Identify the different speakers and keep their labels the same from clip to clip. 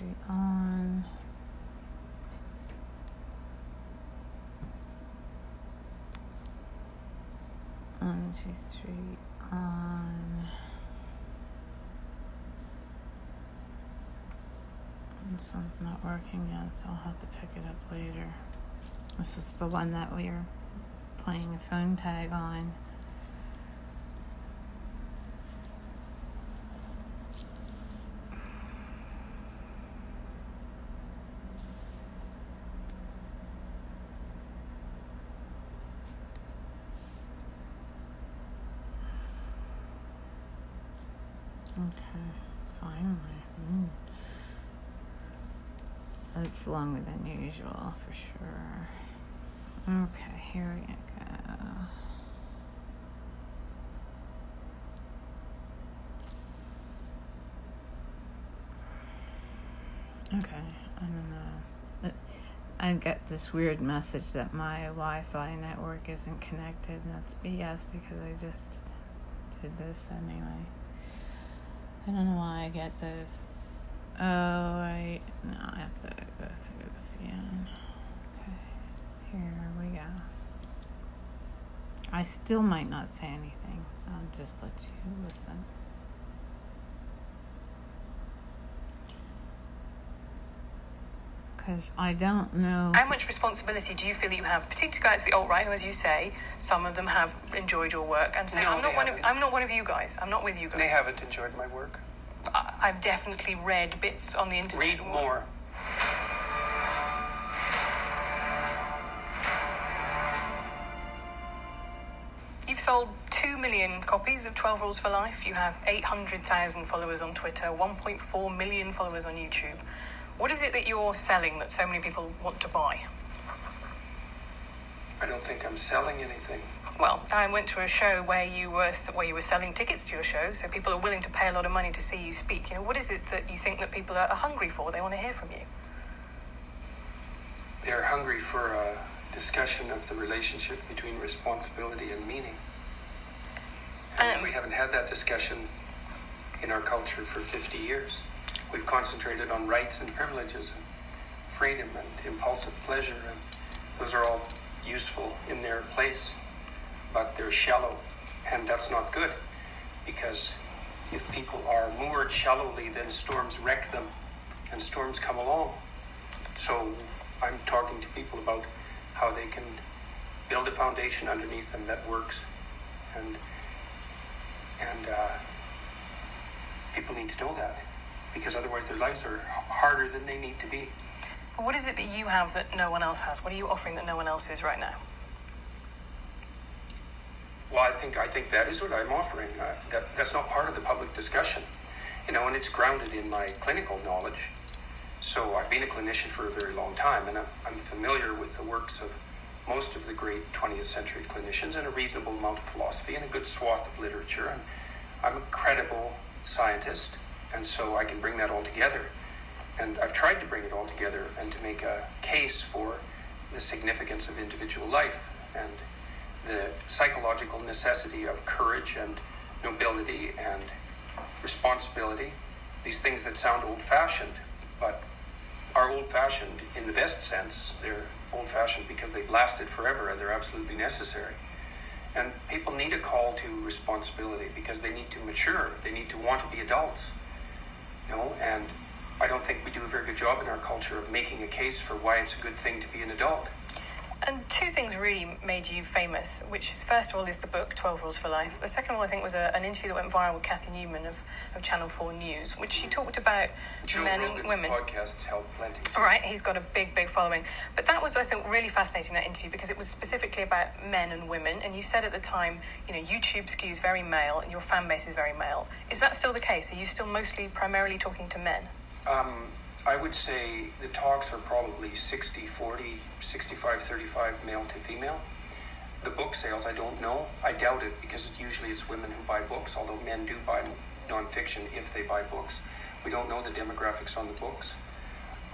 Speaker 1: Street on. On on. This one's not working yet, so I'll have to pick it up later. This is the one that we are playing a phone tag on. Okay, finally. Mm. It's longer than usual for sure. Okay, here we go. Okay, I don't know. Uh, I get this weird message that my Wi Fi network isn't connected, and that's BS because I just did this anyway. I don't know why I get those. Oh, I. No, I have to go through this again. Okay, here we go. I still might not say anything. I'll just let you listen. Because I don't know.
Speaker 2: How much responsibility do you feel that you have, particularly guys the alt right, who, as you say, some of them have enjoyed your work, and say,
Speaker 3: No,
Speaker 2: "I'm not one of,
Speaker 3: haven't.
Speaker 2: I'm not one of you guys. I'm not with you guys."
Speaker 3: They haven't enjoyed my work.
Speaker 2: I've definitely read bits on the internet.
Speaker 3: Read more.
Speaker 2: You've sold 2 million copies of 12 Rules for Life. You have 800,000 followers on Twitter, 1.4 million followers on YouTube. What is it that you're selling that so many people want to buy?
Speaker 3: I don't think I'm selling anything.
Speaker 2: Well, I went to a show where you were where you were selling tickets to your show, so people are willing to pay a lot of money to see you speak. You know, what is it that you think that people are, hungry for? They want to hear from you.
Speaker 3: They're hungry for a discussion of the relationship between responsibility and meaning. And
Speaker 2: Um,
Speaker 3: we haven't had that discussion in our culture for 50 years. We've concentrated on rights and privileges and freedom and impulsive pleasure, and those are all useful in their place, but they're shallow, and that's not good because if people are moored shallowly, then storms wreck them, and storms come along. So I'm talking to people about how they can build a foundation underneath them that works, and and uh, people need to know that because otherwise their lives are harder than they need to be.
Speaker 2: What is it that you have that no one else has? What are you offering that no one else is right now?
Speaker 3: Well, I think I think that is what I'm offering. Uh, that that's not part of the public discussion, you know, and it's grounded in my clinical knowledge. So I've been a clinician for a very long time, and I'm, I'm familiar with the works of most of the great 20th century clinicians and a reasonable amount of philosophy and a good swath of literature. And I'm a credible scientist, and so I can bring that all together. And I've tried to bring it all together and to make a case for the significance of individual life and the psychological necessity of courage and nobility and responsibility. These things that sound old fashioned, but are old fashioned in the best sense. They're old fashioned because they've lasted forever and they're absolutely necessary. And people need a call to responsibility because they need to mature. They need to want to be adults. You know, and I don't think we do a very good job in our culture of making a case for why it's a good thing to be an adult.
Speaker 2: And two things really made you famous, which is first of all is the book Twelve Rules for Life. The second one I think was a, an interview that went viral with Cathy Newman of, of Channel Four News, which she talked about
Speaker 3: Joe
Speaker 2: men and women.
Speaker 3: podcasts help plenty.
Speaker 2: Right, he's got a big, big following. But that was, I think, really fascinating that interview because it was specifically about men and women. And you said at the time, you know, YouTube skews very male and your fan base is very male. Is that still the case? Are you still mostly primarily talking to men?
Speaker 3: Um, I would say the talks are probably 60 40, 65 35 male to female. The book sales, I don't know. I doubt it because usually it's women who buy books, although men do buy nonfiction if they buy books. We don't know the demographics on the books.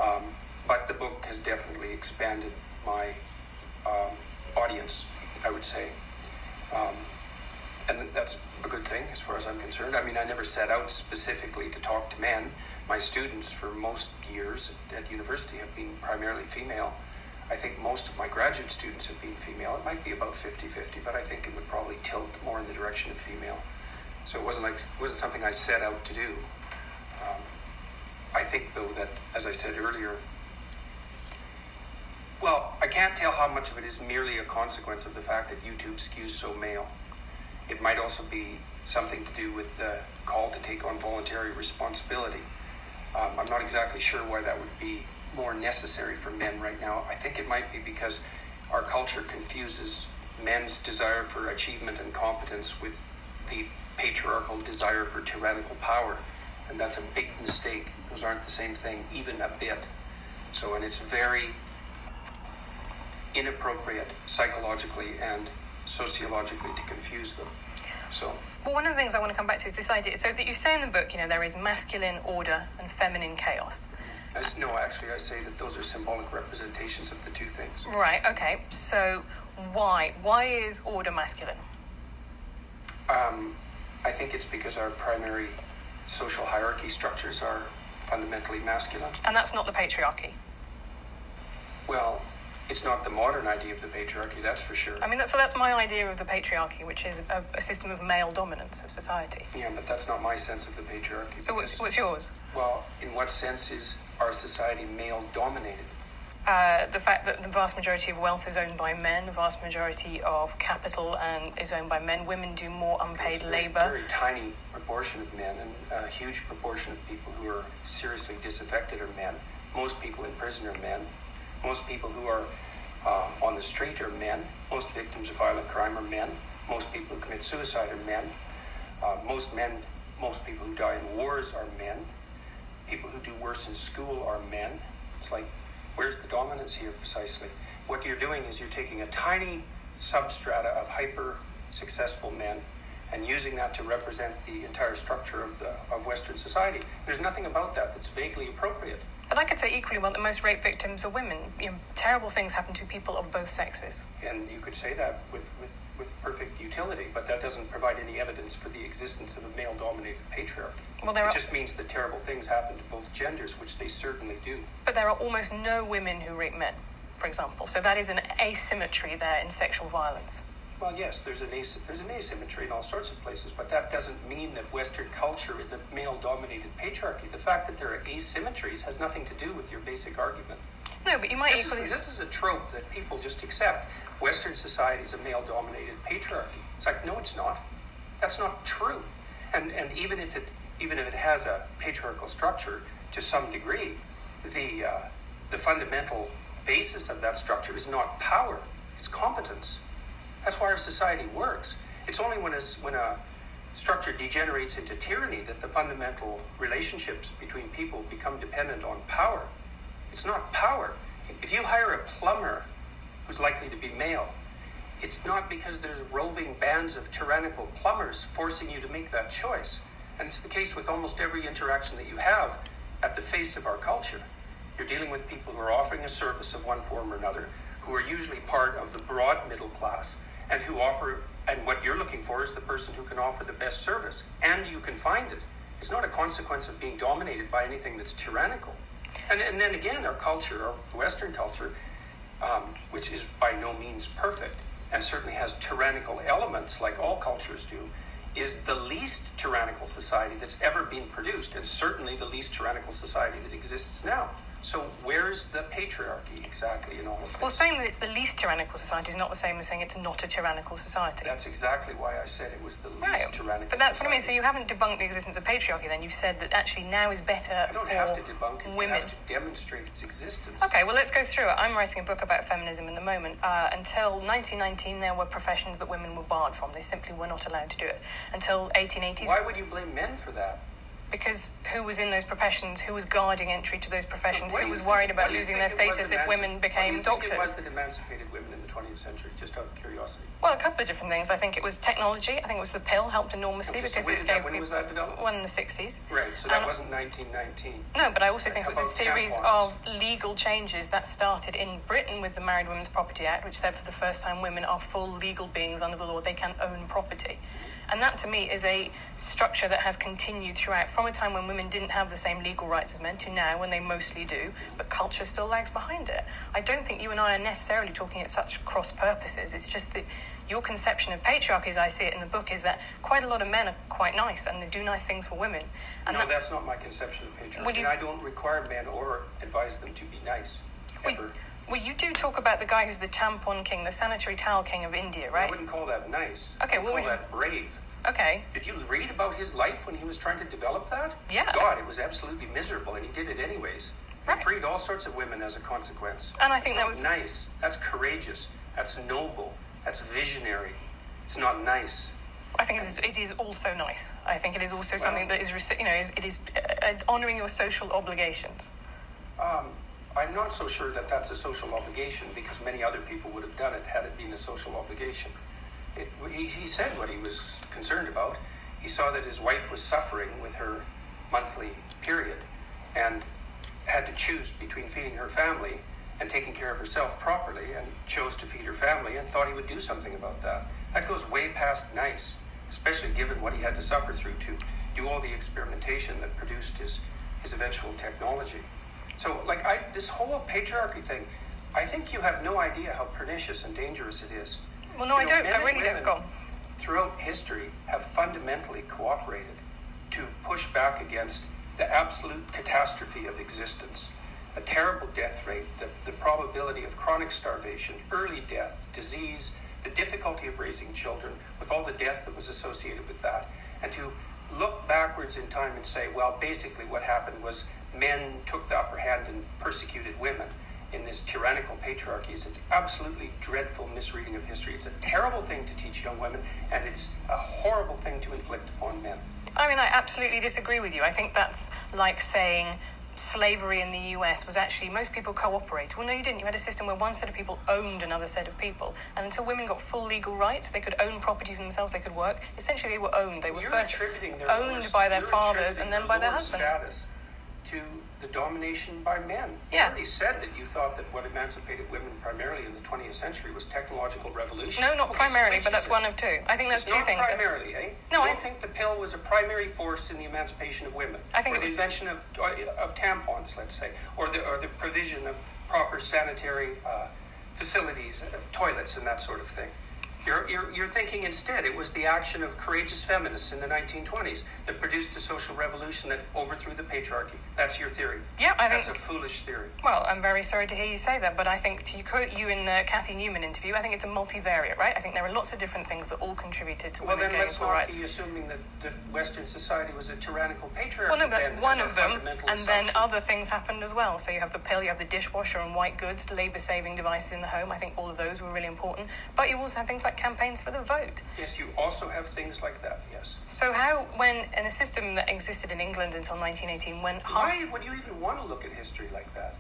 Speaker 3: Um, but the book has definitely expanded my um, audience, I would say. Um, and that's a good thing as far as I'm concerned. I mean, I never set out specifically to talk to men, my students for most years at university have been primarily female. I think most of my graduate students have been female. It might be about 50-50, but I think it would probably tilt more in the direction of female. So it wasn't like it wasn't something I set out to do. Um, I think though that, as I said earlier, well, I can't tell how much of it is merely a consequence of the fact that YouTube skews so male. It might also be something to do with the call to take on voluntary responsibility. Um, I'm not exactly sure why that would be more necessary for men right now. I think it might be because our culture confuses men's desire for achievement and competence with the patriarchal desire for tyrannical power. And that's a big mistake. Those aren't the same thing, even a bit. So, and it's very inappropriate psychologically and sociologically to confuse them. So,
Speaker 2: Well, one of the things I want to come back to is this idea. So that you say in the book, you know, there is masculine order and feminine chaos.
Speaker 3: No, actually, I say that those are symbolic representations of the two things.
Speaker 2: Right. Okay. So why? Why is order masculine?
Speaker 3: Um, I think it's because our primary social hierarchy structures are fundamentally masculine.
Speaker 2: And that's not the patriarchy.
Speaker 3: Well, it's not the modern idea of the patriarchy, that's for sure.
Speaker 2: I mean, that's, so that's my idea of the patriarchy, which is a, a system of male dominance of society.
Speaker 3: Yeah, but that's not my sense of the patriarchy.
Speaker 2: So what's,
Speaker 3: because-
Speaker 2: what's yours?
Speaker 3: well, in what sense is our society male dominated?
Speaker 2: Uh, the fact that the vast majority of wealth is owned by men, the vast majority of capital and is owned by men. Women do more unpaid
Speaker 3: It's a very,
Speaker 2: labor.
Speaker 3: very tiny proportion of men, and a huge proportion of people who are seriously disaffected are men. Most people in prison are men. Most people who are uh, on the street are men. Most victims of violent crime are men. Most people who commit suicide are men. Uh, most men, most people who die in wars are men. People who do worse in school are men. It's like, where's the dominance here precisely? What you're doing is you're taking a tiny substrata of hyper successful men and using that to represent the entire structure of the of Western society. There's nothing about that that's vaguely appropriate.
Speaker 2: But I could say equally well that most rape victims are women. You know, terrible things happen to people of both sexes.
Speaker 3: And you could say that with, with, with perfect utility, but that doesn't provide any evidence for the existence of a male dominated patriarchy.
Speaker 2: Well, there
Speaker 3: it
Speaker 2: are,
Speaker 3: just means that terrible things happen to both genders, which they certainly do.
Speaker 2: but there are almost no women who rape men, for example. So that is an asymmetry there in sexual violence.
Speaker 3: Well, yes, there's an as- there's an asymmetry in all sorts of places, but that doesn't mean that Western culture is a male-dominated patriarchy. The fact that there are asymmetries has nothing to do with your basic argument.
Speaker 2: No, but you might
Speaker 3: This
Speaker 2: equally.
Speaker 3: is, this is a trope that people just accept. Western society is a male-dominated patriarchy. It's like, no, it's not. That's not true. And and even if it even if it has a patriarchal structure to some degree, the uh, the fundamental basis of that structure is not power; it's competence. That's why our society works. It's only when a, when a structure degenerates into tyranny that the fundamental relationships between people become dependent on power. It's not power. If you hire a plumber who's likely to be male, it's not because there's roving bands of tyrannical plumbers forcing you to make that choice. And it's the case with almost every interaction that you have at the face of our culture. You're dealing with people who are offering a service of one form or another, who are usually part of the broad middle class, and who offer, and what you're looking for is the person who can offer the best service, and you can find it. It's not a consequence of being dominated by anything that's tyrannical. And, and then again, our culture, our Western culture, um, which is by no means perfect and certainly has tyrannical elements like all cultures do, is the least tyrannical society that's ever been produced, and certainly the least tyrannical society that exists now. So, where's the patriarchy exactly in all of this?
Speaker 2: Well, saying that it's the least tyrannical society is not the same as saying it's not a tyrannical society.
Speaker 3: That's exactly why I said it was the least
Speaker 2: Right.
Speaker 3: tyrannical.
Speaker 2: But that's what I mean. So you haven't debunked the existence of patriarchy. Then you've said that actually now is better
Speaker 3: I don't
Speaker 2: for
Speaker 3: have to debunk it.
Speaker 2: women.
Speaker 3: You have to demonstrate its existence.
Speaker 2: Okay, well, let's go through it. I'm writing a book about feminism in the moment. Uh, until 1919, there were professions that women were barred from. They simply were not allowed to do it. Until 1880s,
Speaker 3: Why would you blame men for that?
Speaker 2: Because who was in those professions? Who was guarding entry to those professions? Who was worried about losing their status if women became doctors?
Speaker 3: It was that emancipated women in the 20th century, just out of curiosity.
Speaker 2: Well, a couple of different things. I think it was technology. I think it was the pill helped enormously
Speaker 3: Okay,
Speaker 2: because it
Speaker 3: did that-
Speaker 2: gave
Speaker 3: when was that developed?
Speaker 2: one in the 60s.
Speaker 3: Right, so that
Speaker 2: And-
Speaker 3: wasn't 1919.
Speaker 2: No, but I also think it was a series of legal changes that started in Britain with the Married Women's Property Act, which said for the first time women are full legal beings under the law. They can own property. And that to me is a structure that has continued throughout from a time when women didn't have the same legal rights as men to now when they mostly do, but culture still lags behind it. I don't think you and I are necessarily talking at such cross purposes. It's just that your conception of patriarchy, as I see it in the book, is that quite a lot of men are quite nice and they do nice things for women. And
Speaker 3: no,
Speaker 2: that,
Speaker 3: that's not my conception of patriarchy.
Speaker 2: You-
Speaker 3: and I don't require men or advise them to be nice.
Speaker 2: Well,
Speaker 3: Ever.
Speaker 2: Well, you do talk about the guy who's the tampon king, the sanitary towel king of India, right?
Speaker 3: I wouldn't call that nice.
Speaker 2: Okay, what
Speaker 3: call
Speaker 2: you-
Speaker 3: that brave.
Speaker 2: Okay.
Speaker 3: Did you read about his life when he was trying to develop that?
Speaker 2: Yeah.
Speaker 3: God, it was absolutely miserable, and he did it anyways. He
Speaker 2: Right.
Speaker 3: freed all sorts of women as a consequence.
Speaker 2: And I think that was-
Speaker 3: nice. That's courageous. That's noble. That's visionary. It's not nice.
Speaker 2: I think it is, it is also nice. I think it is also
Speaker 3: Well-
Speaker 2: something that is, you know, is, it is uh, uh, honouring your social obligations.
Speaker 3: Um, I'm not so sure that that's a social obligation because many other people would have done it had it been a social obligation. It, he, he said what he was concerned about. He saw that his wife was suffering with her monthly period and had to choose between feeding her family and taking care of herself properly and chose to feed her family and thought he would do something about that. That goes way past nice, especially given what he had to suffer through to do all the experimentation that produced his, his eventual technology. So, like, I, this whole patriarchy thing, I think you have no idea how pernicious and dangerous it is.
Speaker 2: Well, no,
Speaker 3: You
Speaker 2: I
Speaker 3: know,
Speaker 2: don't.
Speaker 3: men
Speaker 2: I really don't. Go.
Speaker 3: Throughout history, have fundamentally cooperated to push back against the absolute catastrophe of existence. A terrible death rate, the, the probability of chronic starvation, early death, disease, the difficulty of raising children, with all the death that was associated with that, and to look backwards in time and say, well, basically what happened was men took the upper hand and persecuted women in this tyrannical patriarchy is an absolutely dreadful misreading of history. It's a terrible thing to teach young women, and it's a horrible thing to inflict upon men.
Speaker 2: I mean, I absolutely disagree with you. I think that's like saying slavery in the US was actually most people cooperate. Well, no, you didn't. You had a system where one set of people owned another set of people, and until women got full legal rights, they could own property for themselves. They could work. Essentially, they were owned. They were
Speaker 3: You're
Speaker 2: first owned by their fathers and then by their husbands.
Speaker 3: status to the domination by men. You
Speaker 2: Yeah.
Speaker 3: already said that you thought that what emancipated women primarily in the 20th century was technological revolution.
Speaker 2: No, not primarily, but that's one of two. I think that's
Speaker 3: It's
Speaker 2: two
Speaker 3: not
Speaker 2: things.
Speaker 3: primarily, eh?
Speaker 2: No,
Speaker 3: you
Speaker 2: I-
Speaker 3: don't think the pill was a primary force in the emancipation of women,
Speaker 2: I think
Speaker 3: or
Speaker 2: it
Speaker 3: the
Speaker 2: was-
Speaker 3: invention of of tampons, let's say, or the or the provision of proper sanitary uh, facilities, uh, toilets, and that sort of thing. You're, you're, you're thinking instead it was the action of courageous feminists in the 1920s that produced a social revolution that overthrew the patriarchy. That's your theory.
Speaker 2: Yeah, I think-
Speaker 3: That's a foolish theory.
Speaker 2: Well, I'm very sorry to hear you say that, but I think to quote you in the Cathy Newman interview, I think it's a multivariate, right? I think there are lots of different things that all contributed to
Speaker 3: Well,
Speaker 2: women
Speaker 3: then let's not be assuming that, that Western society was a tyrannical patriarchy.
Speaker 2: Well, no, that's
Speaker 3: then,
Speaker 2: one of them, and then other things happened as well. So you have the pill, you have the dishwasher and white goods, labour-saving devices in the home. I think all of those were really important. But you also have things like campaigns for the vote.
Speaker 3: Yes, you also have things like that, yes.
Speaker 2: So how, when in a system that existed in England until 1918, when
Speaker 3: Why would you even want to look at history like that?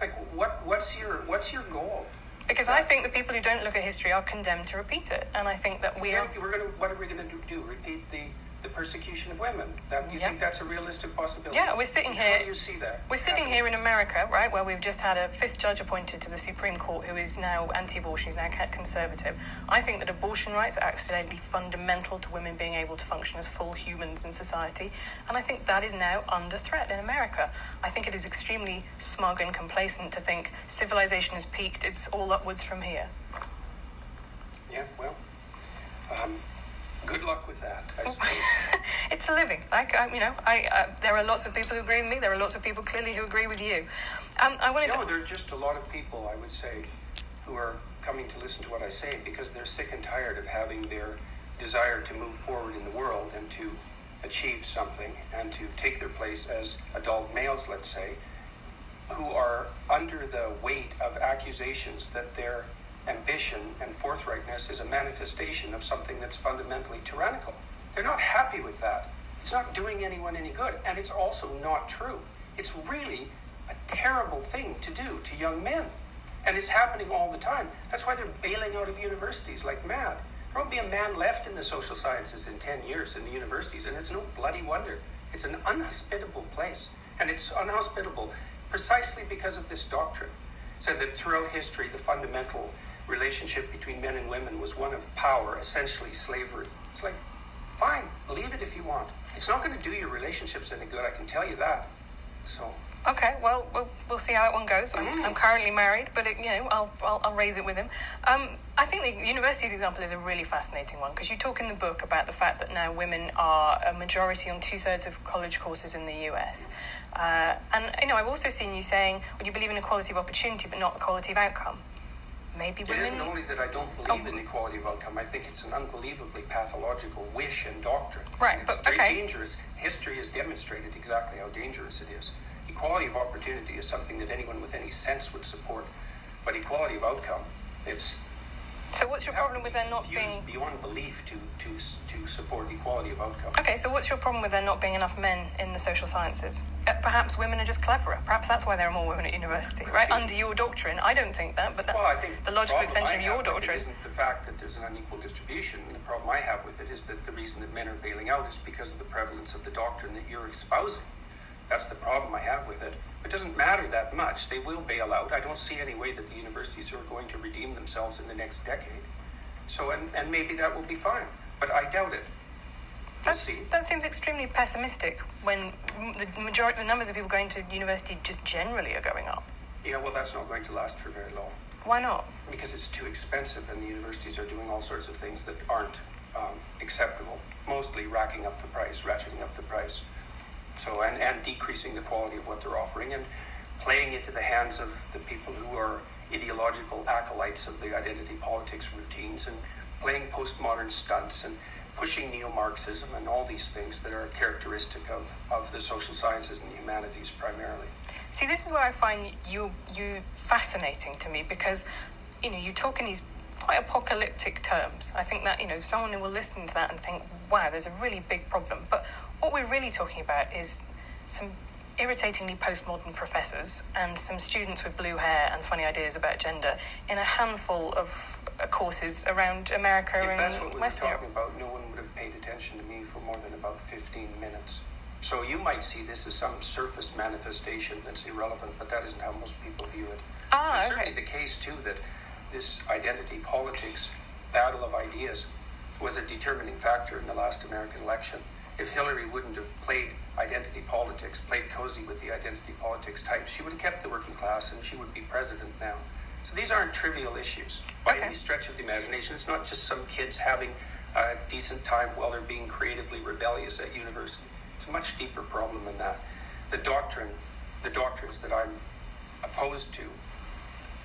Speaker 3: Like, what, what's your what's your goal?
Speaker 2: because I think the people who don't look at history are condemned to repeat it, and I think that we are.
Speaker 3: we're gonna. What are we gonna do? do? Repeat the the persecution of women? That you
Speaker 2: Yeah.
Speaker 3: think that's a realistic possibility?
Speaker 2: Yeah, we're sitting here.
Speaker 3: How do you see that?
Speaker 2: We're sitting here in America, right, where we've just had a fifth judge appointed to the Supreme Court who is now anti abortion, he's now conservative. I think that abortion rights are absolutely fundamental to women being able to function as full humans in society, and I think that is now under threat in America. I think it is extremely smug and complacent to think civilization has peaked, it's all upwards from here.
Speaker 3: Yeah. Well, um, good luck with that. I suppose.
Speaker 2: it's a living. Like I, you know, I uh, there are lots of people who agree with me. There are lots of people clearly who agree with you. Um, I wanted
Speaker 3: no,
Speaker 2: to.
Speaker 3: there are just a lot of people, I would say, who are coming to listen to what I say because they're sick and tired of having their desire to move forward in the world and to achieve something and to take their place as adult males, let's say, who are under the weight of accusations that their ambition and forthrightness is a manifestation of something that's fundamentally tyrannical. They're not happy with that. It's not doing anyone any good, and it's also not true. It's really a terrible thing to do to young men. And it's happening all the time. That's why they're bailing out of universities like mad. There won't be a man left in the social sciences in 10 years in the universities, and it's no bloody wonder. It's an unhospitable place. And it's unhospitable precisely because of this doctrine. So that throughout history, the fundamental relationship between men and women was one of power, essentially slavery. It's like fine, leave it if you want. It's not going to do your relationships any good, I can tell you that. So,
Speaker 2: Okay, well, we'll, we'll see how that one goes. I'm, I'm currently married, but it, you know, I'll, I'll, I'll raise it with him. Um, I think the university's example is a really fascinating one because you talk in the book about the fact that now women are a majority on two thirds of college courses in the US. Uh, and you know, I've also seen you saying, well, you believe in equality of opportunity, but not equality of outcome. Maybe
Speaker 3: it
Speaker 2: women.
Speaker 3: isn't only that I don't believe in oh. equality of outcome, I think it's an unbelievably pathological wish and doctrine.
Speaker 2: Right,
Speaker 3: And it's
Speaker 2: but-
Speaker 3: very
Speaker 2: okay.
Speaker 3: dangerous. History has demonstrated exactly how dangerous it is. Equality of opportunity is something that anyone with any sense would support, but equality of outcome, it's
Speaker 2: So what's your problem with there not being?
Speaker 3: beyond belief to, to, to support equality of outcome.
Speaker 2: Okay, so what's your problem with there not being enough men in the social sciences? Uh, perhaps women are just cleverer. Perhaps that's why there are more women at university, right?
Speaker 3: be.
Speaker 2: Under your doctrine, I don't think that, but that's
Speaker 3: Well, I think
Speaker 2: the logical
Speaker 3: problem
Speaker 2: extension of your
Speaker 3: have with it
Speaker 2: doctrine.
Speaker 3: Isn't the fact that there's an unequal distribution. The problem I have with it is that the reason that men are bailing out is because of the prevalence of the doctrine that you're espousing. That's the problem I have with it. It doesn't matter that much. They will bail out. I don't see any way that the universities are going to redeem themselves in the next decade. So, and, and maybe that will be fine, but I doubt it. We'll
Speaker 2: That,
Speaker 3: see.
Speaker 2: that seems extremely pessimistic when the majority, the numbers of people going to university just generally are going up.
Speaker 3: Yeah, well, that's not going to last for very long.
Speaker 2: Why not?
Speaker 3: because it's too expensive and the universities are doing all sorts of things that aren't um, acceptable, mostly racking up the price, ratcheting up the price. So, and, and decreasing the quality of what they're offering and playing into the hands of the people who are ideological acolytes of the identity politics routines and playing postmodern stunts and pushing neo-Marxism and all these things that are characteristic of, of the social sciences and the humanities primarily.
Speaker 2: See, this is where I find you you fascinating to me because you know you talk in these quite apocalyptic terms. I think that you know someone who will listen to that and think, "Wow, there's a really big problem." But what we're really talking about is some irritatingly postmodern professors and some students with blue hair and funny ideas about gender in a handful of uh, courses around America
Speaker 3: If
Speaker 2: and
Speaker 3: that's what we were
Speaker 2: West
Speaker 3: talking
Speaker 2: Europe.
Speaker 3: about, no one would have paid attention to me for more than about 15 minutes. So you might see this as some surface manifestation that's irrelevant, but that isn't how most people view it.
Speaker 2: Ah,
Speaker 3: it's
Speaker 2: okay.
Speaker 3: certainly the case, too, that this identity politics battle of ideas was a determining factor in the last American election. If Hillary wouldn't have played identity politics, played cozy with the identity politics type, she would have kept the working class and she would be president now. So these aren't trivial issues by
Speaker 2: Okay.
Speaker 3: any stretch of the imagination. It's not just some kids having a decent time while they're being creatively rebellious at university. It's a much deeper problem than that. The doctrine, the doctrines that I'm opposed to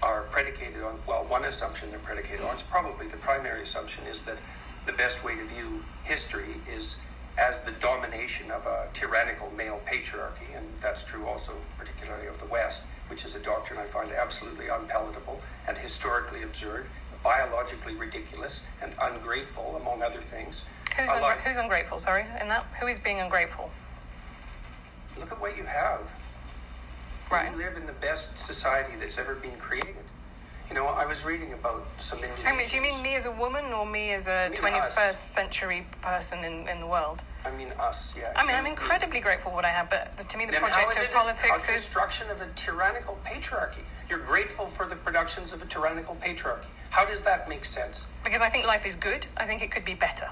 Speaker 3: are predicated on, well, one assumption they're predicated on, it's probably the primary assumption is that the best way to view history is as the domination of a tyrannical male patriarchy, and that's true also particularly of the West, which is a doctrine I find absolutely unpalatable and historically absurd, biologically ridiculous, and ungrateful, among other things.
Speaker 2: Who's, ungra- who's ungrateful? Sorry, in that who is being ungrateful?
Speaker 3: Look at what you have.
Speaker 2: Right.
Speaker 3: You live in the best society that's ever been created. You know, I was reading about some Indonesians.
Speaker 2: I mean, do you mean me as a woman or me as a
Speaker 3: mean
Speaker 2: 21st
Speaker 3: us.
Speaker 2: century person in, in the world?
Speaker 3: I mean us, yeah.
Speaker 2: I mean, I'm
Speaker 3: You-
Speaker 2: incredibly grateful for what I have, but to me, the project
Speaker 3: is
Speaker 2: of
Speaker 3: it a
Speaker 2: politics is.
Speaker 3: construction of a tyrannical patriarchy? You're grateful for the productions of a tyrannical patriarchy. How does that make sense?
Speaker 2: Because I think life is good, I think it could be better.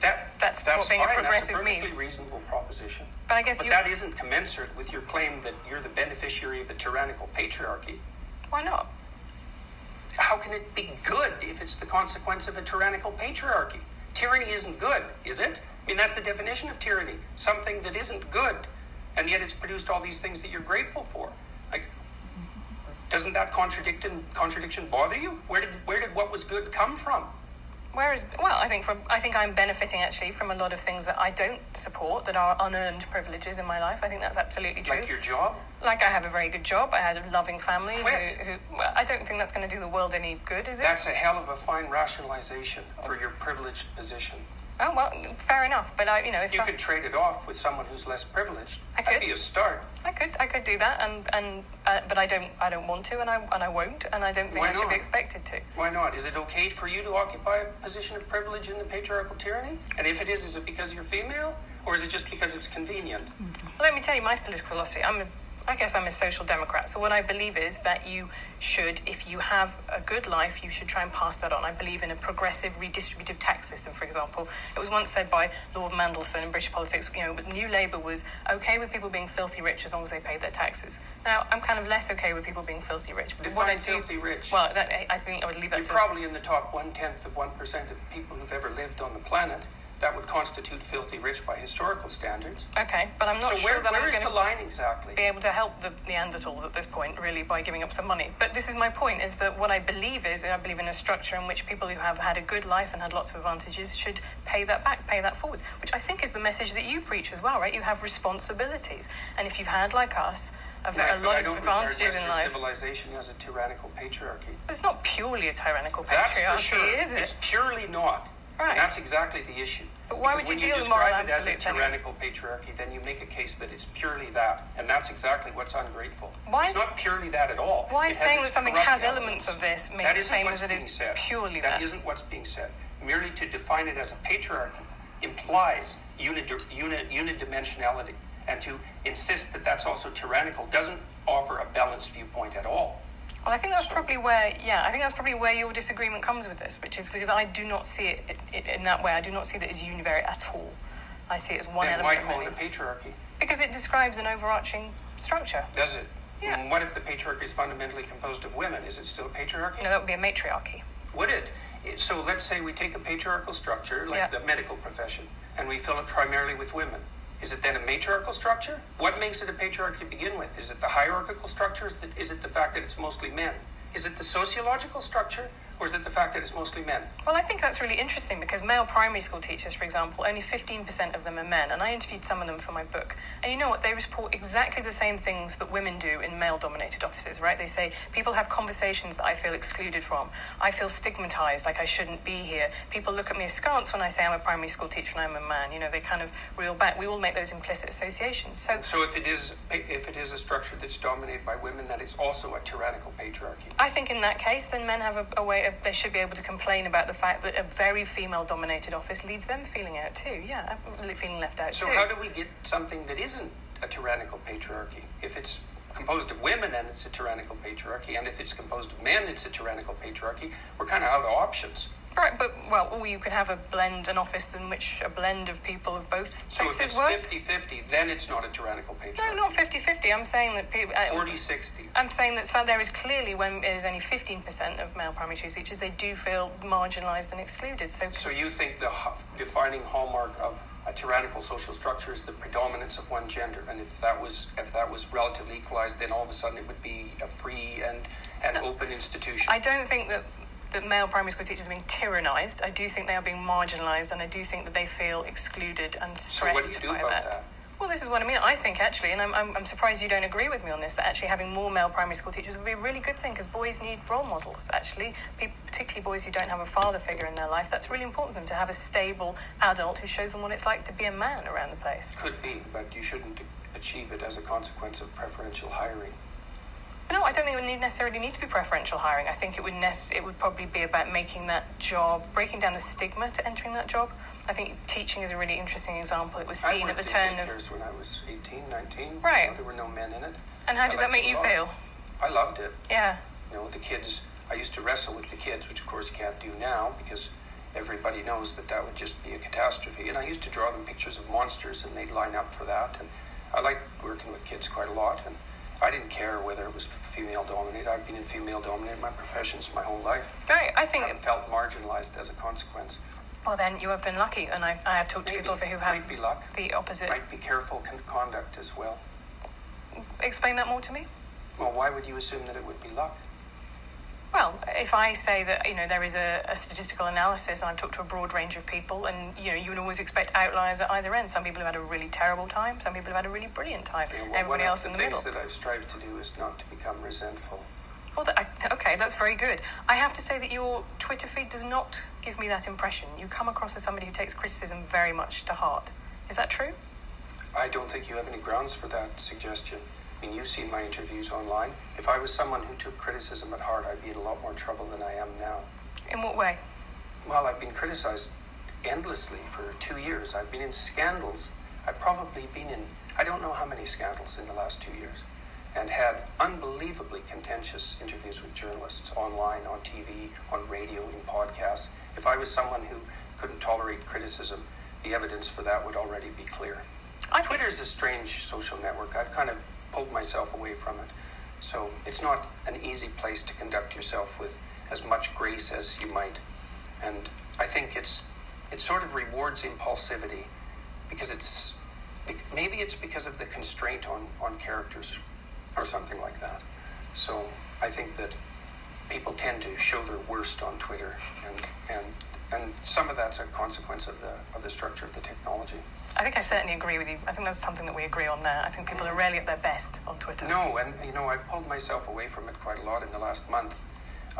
Speaker 3: That
Speaker 2: That's
Speaker 3: that's
Speaker 2: what being a
Speaker 3: fine.
Speaker 2: progressive
Speaker 3: that's a perfectly
Speaker 2: means.
Speaker 3: reasonable proposition.
Speaker 2: But I guess
Speaker 3: But
Speaker 2: you.
Speaker 3: that isn't commensurate with your claim that you're the beneficiary of a tyrannical patriarchy.
Speaker 2: Why not?
Speaker 3: How can it be good if it's the consequence of a tyrannical patriarchy? Tyranny isn't good, is it? I mean, that's the definition of tyranny something that isn't good, and yet it's produced all these things that you're grateful for. Like, doesn't that contradiction contradiction bother you? Where did where did what was good come from?
Speaker 2: Where is well? I think from I think I'm benefiting actually from a lot of things that I don't support that are unearned privileges in my life. I think that's absolutely true.
Speaker 3: Like your job?
Speaker 2: Like I have a very good job. I had a loving family. Who,
Speaker 3: Quit.
Speaker 2: who well, I don't think that's going to do the world any good, is it?
Speaker 3: That's a hell of a fine rationalization for your privileged position.
Speaker 2: Oh well, fair enough. But I, you know, if
Speaker 3: You could trade it off with someone who's less privileged.
Speaker 2: I
Speaker 3: That'd
Speaker 2: could.
Speaker 3: be a start.
Speaker 2: I could I could do that, and and uh, but I don't I don't want to, and I and I won't, and I don't think
Speaker 3: Why
Speaker 2: I should be expected to.
Speaker 3: Why not? Is it okay for you to occupy a position of privilege in the patriarchal tyranny? And if it is, is it because you're female, or is it just because it's convenient?
Speaker 2: Well, let me tell you my political philosophy. I'm a, I guess I'm a social democrat. So what I believe is that you should, if you have a good life, you should try and pass that on. I believe in a progressive redistributive tax system, for example. It was once said by Lord Mandelson in British politics, you know, New Labour was okay with people being filthy rich as long as they paid their taxes. Now, I'm kind of less okay with people being filthy rich.
Speaker 3: But Define what I do, filthy rich.
Speaker 2: Well, that, I think I would leave that
Speaker 3: You're
Speaker 2: to...
Speaker 3: probably in the top one-tenth of 1% of people who've ever lived on the planet that would constitute filthy rich by historical standards.
Speaker 2: Okay, but I'm not
Speaker 3: so
Speaker 2: sure
Speaker 3: where,
Speaker 2: that
Speaker 3: where
Speaker 2: I'm going
Speaker 3: the line exactly?
Speaker 2: be able to help the Neanderthals at this point, really, by giving up some money. But this is my point: is that what I believe is, I believe in a structure in which people who have had a good life and had lots of advantages should pay that back, pay that forwards. Which I think is the message that you preach as well, right? You have responsibilities, and if you've had like us. A,
Speaker 3: right,
Speaker 2: a lot
Speaker 3: of
Speaker 2: advantages in life.
Speaker 3: civilization as a tyrannical patriarchy.
Speaker 2: It's not purely a tyrannical
Speaker 3: patriarchy,
Speaker 2: That's
Speaker 3: for sure.
Speaker 2: is it?
Speaker 3: It's purely not.
Speaker 2: Right.
Speaker 3: That's exactly the issue.
Speaker 2: But why would
Speaker 3: you when
Speaker 2: deal
Speaker 3: you describe it as a tyrannical patriarchy, then you make a case that it's purely that, and that's exactly what's ungrateful.
Speaker 2: Why
Speaker 3: it's
Speaker 2: is-
Speaker 3: not purely that at all.
Speaker 2: Why is saying that something has
Speaker 3: elements.
Speaker 2: elements of this make
Speaker 3: That
Speaker 2: the same as it
Speaker 3: being
Speaker 2: is
Speaker 3: said.
Speaker 2: purely
Speaker 3: That
Speaker 2: that?
Speaker 3: isn't what's being said. Merely to define it as a patriarchy implies unid, unid, unidimensionality, and to insist that that's also tyrannical doesn't offer a balanced viewpoint at all.
Speaker 2: Well, I think that's probably where, yeah, I think that's probably where your disagreement comes with this, which is because I do not see it, it in that way. I do not see that as univariate at all. I see it as one
Speaker 3: Then why
Speaker 2: element of
Speaker 3: call it a patriarchy?
Speaker 2: Because it describes an overarching structure.
Speaker 3: Does it?
Speaker 2: Yeah.
Speaker 3: And what if the patriarchy is fundamentally composed of women? Is it still a patriarchy?
Speaker 2: No, that would be a matriarchy.
Speaker 3: Would it? It- So let's say we take a patriarchal structure, like
Speaker 2: Yeah.
Speaker 3: the medical profession, and we fill it primarily with women. Is it then a matriarchal structure? What makes it a patriarchy to begin with? Is it the hierarchical structure? Is it the fact that it's mostly men? Is it the sociological structure? Or is it the fact that it's mostly men?
Speaker 2: Well, I think that's really interesting because male primary school teachers, for example, only 15% of them are men. And I interviewed some of them for my book. And you know what? They report exactly the same things that women do in male dominated offices, right? They say, people have conversations that I feel excluded from. I feel stigmatized, like I shouldn't be here. People look at me askance when I say I'm a primary school teacher and I'm a man. You know, they kind of reel back. We all make those implicit associations. So
Speaker 3: So if it is if it is a structure that's dominated by women, that is also a tyrannical patriarchy.
Speaker 2: I think in that case, then men have a, a way. They should be able to complain about the fact that a very female-dominated office leaves them feeling out too. Yeah, feeling left out
Speaker 3: So
Speaker 2: too.
Speaker 3: how do we get something that isn't a tyrannical patriarchy? If it's composed of women, then it's a tyrannical patriarchy, and if it's composed of men, it's a tyrannical patriarchy. We're kind of out of options.
Speaker 2: Right, but well, or you could have a blend, an office in which a blend of people of both
Speaker 3: So if it's
Speaker 2: work.
Speaker 3: 50-50, then it's not a tyrannical patriarchy.
Speaker 2: No, not 50-50. I'm saying that people. Uh,
Speaker 3: 40-60.
Speaker 2: I'm saying that so there is clearly when there's only 15% of male primary school teachers, they do feel marginalised and excluded. So
Speaker 3: So you think the defining hallmark of a tyrannical social structure is the predominance of one gender, and if that was if that was relatively equalized, then all of a sudden it would be a free and and open institution.
Speaker 2: I don't think that that male primary school teachers are being tyrannised. I do think they are being marginalised, and I do think that they feel excluded and
Speaker 3: so
Speaker 2: stressed
Speaker 3: what do you do
Speaker 2: by
Speaker 3: about
Speaker 2: that.
Speaker 3: that?
Speaker 2: Well, this is what I mean. I think actually, and I'm, I'm, I'm surprised you don't agree with me on this, that actually having more male primary school teachers would be a really good thing because boys need role models, actually, particularly boys who don't have a father figure in their life. That's really important for them to have a stable adult who shows them what it's like to be a man around the place.
Speaker 3: Could be, but you shouldn't achieve it as a consequence of preferential hiring.
Speaker 2: No, I don't think it would need necessarily need to be preferential hiring. I think it would nec- it would probably be about making that job, breaking down the stigma to entering that job. I think teaching is a really interesting example. It was seen at the
Speaker 3: in
Speaker 2: turn of.
Speaker 3: daycares when I was 18, 19.
Speaker 2: Right.
Speaker 3: You know, there were no men in it.
Speaker 2: And how did that make you feel?
Speaker 3: I loved it.
Speaker 2: Yeah.
Speaker 3: You know, the kids, I used to wrestle with the kids, which of course you can't do now because everybody knows that that would just be a catastrophe. And I used to draw them pictures of monsters and they'd line up for that. And I liked working with kids quite a lot. And I didn't care whether it was female dominated. I've been in female dominated my professions my whole life.
Speaker 2: Right. I think.
Speaker 3: haven't felt marginalized as a consequence.
Speaker 2: Well, then you have been lucky, and I, I have talked to people who have
Speaker 3: Might be luck.
Speaker 2: the opposite.
Speaker 3: Might be careful con- conduct as well.
Speaker 2: Explain that more to me.
Speaker 3: Well, why would you assume that it would be luck?
Speaker 2: Well, if I say that you know there is a, a statistical analysis, and I've talked to a broad range of people, and you know you would always expect outliers at either end. Some people have had a really terrible time. Some people have had a really brilliant time.
Speaker 3: You know,
Speaker 2: Everybody
Speaker 3: one
Speaker 2: else
Speaker 3: of
Speaker 2: in
Speaker 3: the
Speaker 2: the middle.
Speaker 3: things that I've strived to do is not to become resentful.
Speaker 2: Well, that, I, okay, that's very good. I have to say that your Twitter feed does not give me that impression. You come across as somebody who takes criticism very much to heart. Is that true?
Speaker 3: I don't think you have any grounds for that suggestion. I mean, you've seen my interviews online. If I was someone who took criticism at heart, I'd be in a lot more trouble than I am now.
Speaker 2: In what way?
Speaker 3: Well, I've been criticized endlessly for two years. I've been in scandals. I've probably been in, I don't know how many scandals in the last two years. and had unbelievably contentious interviews with journalists online, on TV, on radio, in podcasts. If I was someone who couldn't tolerate criticism, the evidence for that would already be clear.
Speaker 2: I
Speaker 3: Twitter is a strange social network. I've kind of pulled myself away from it. So it's not an easy place to conduct yourself with as much grace as you might. And I think it's it sort of rewards impulsivity because it's maybe it's because of the constraint on, on characters or something like that. So I think that people tend to show their worst on Twitter and, and and some of that's a consequence of the of the structure of the technology.
Speaker 2: I think I certainly agree with you. I think that's something that we agree on there. I think people are rarely at their best on Twitter.
Speaker 3: No, and you know I pulled myself away from it quite a lot in the last month,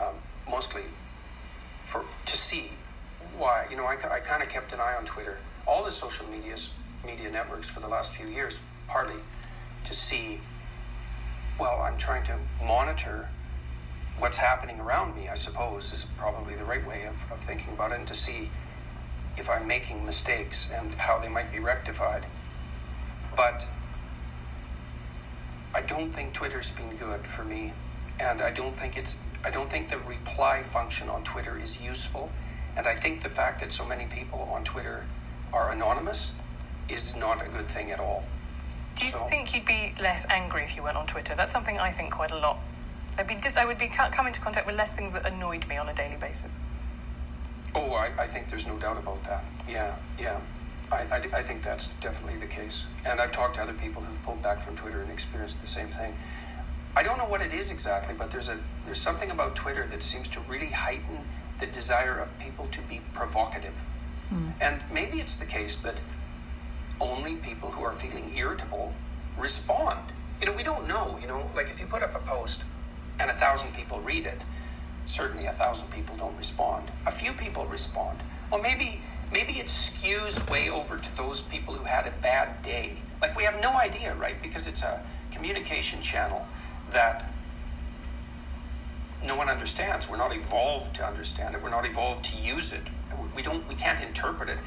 Speaker 3: um, mostly for to see why. You know, I, I kind of kept an eye on Twitter, all the social medias, media networks for the last few years, partly to see. Well, I'm trying to monitor what's happening around me, I suppose, is probably the right way of, of thinking about it, and to see if I'm making mistakes and how they might be rectified. But I don't think Twitter's been good for me, and I don't think it's I don't think the reply function on Twitter is useful, and I think the fact that so many people on Twitter are anonymous is not a good thing at all.
Speaker 2: Do you
Speaker 3: So-
Speaker 2: think you'd be less angry if you went on Twitter? That's something I think quite a lot. I'd be just, I would be co- come into contact with less things that annoyed me on a daily basis.
Speaker 3: Oh, I, I think there's no doubt about that. Yeah, yeah. I, I, I think that's definitely the case. And I've talked to other people who've pulled back from Twitter and experienced the same thing. I don't know what it is exactly, but there's a there's something about Twitter that seems to really heighten the desire of people to be provocative. Hmm. And maybe it's the case that only people who are feeling irritable respond. You know, we don't know. You know, like if you put up a post and a thousand people read it, certainly a thousand people don't respond. A few people respond. Well, maybe maybe it skews way over to those people who had a bad day. Like we have no idea, right? Because it's a communication channel that no one understands. We're not evolved to understand it. We're not evolved to use it. We don't. We can't interpret it.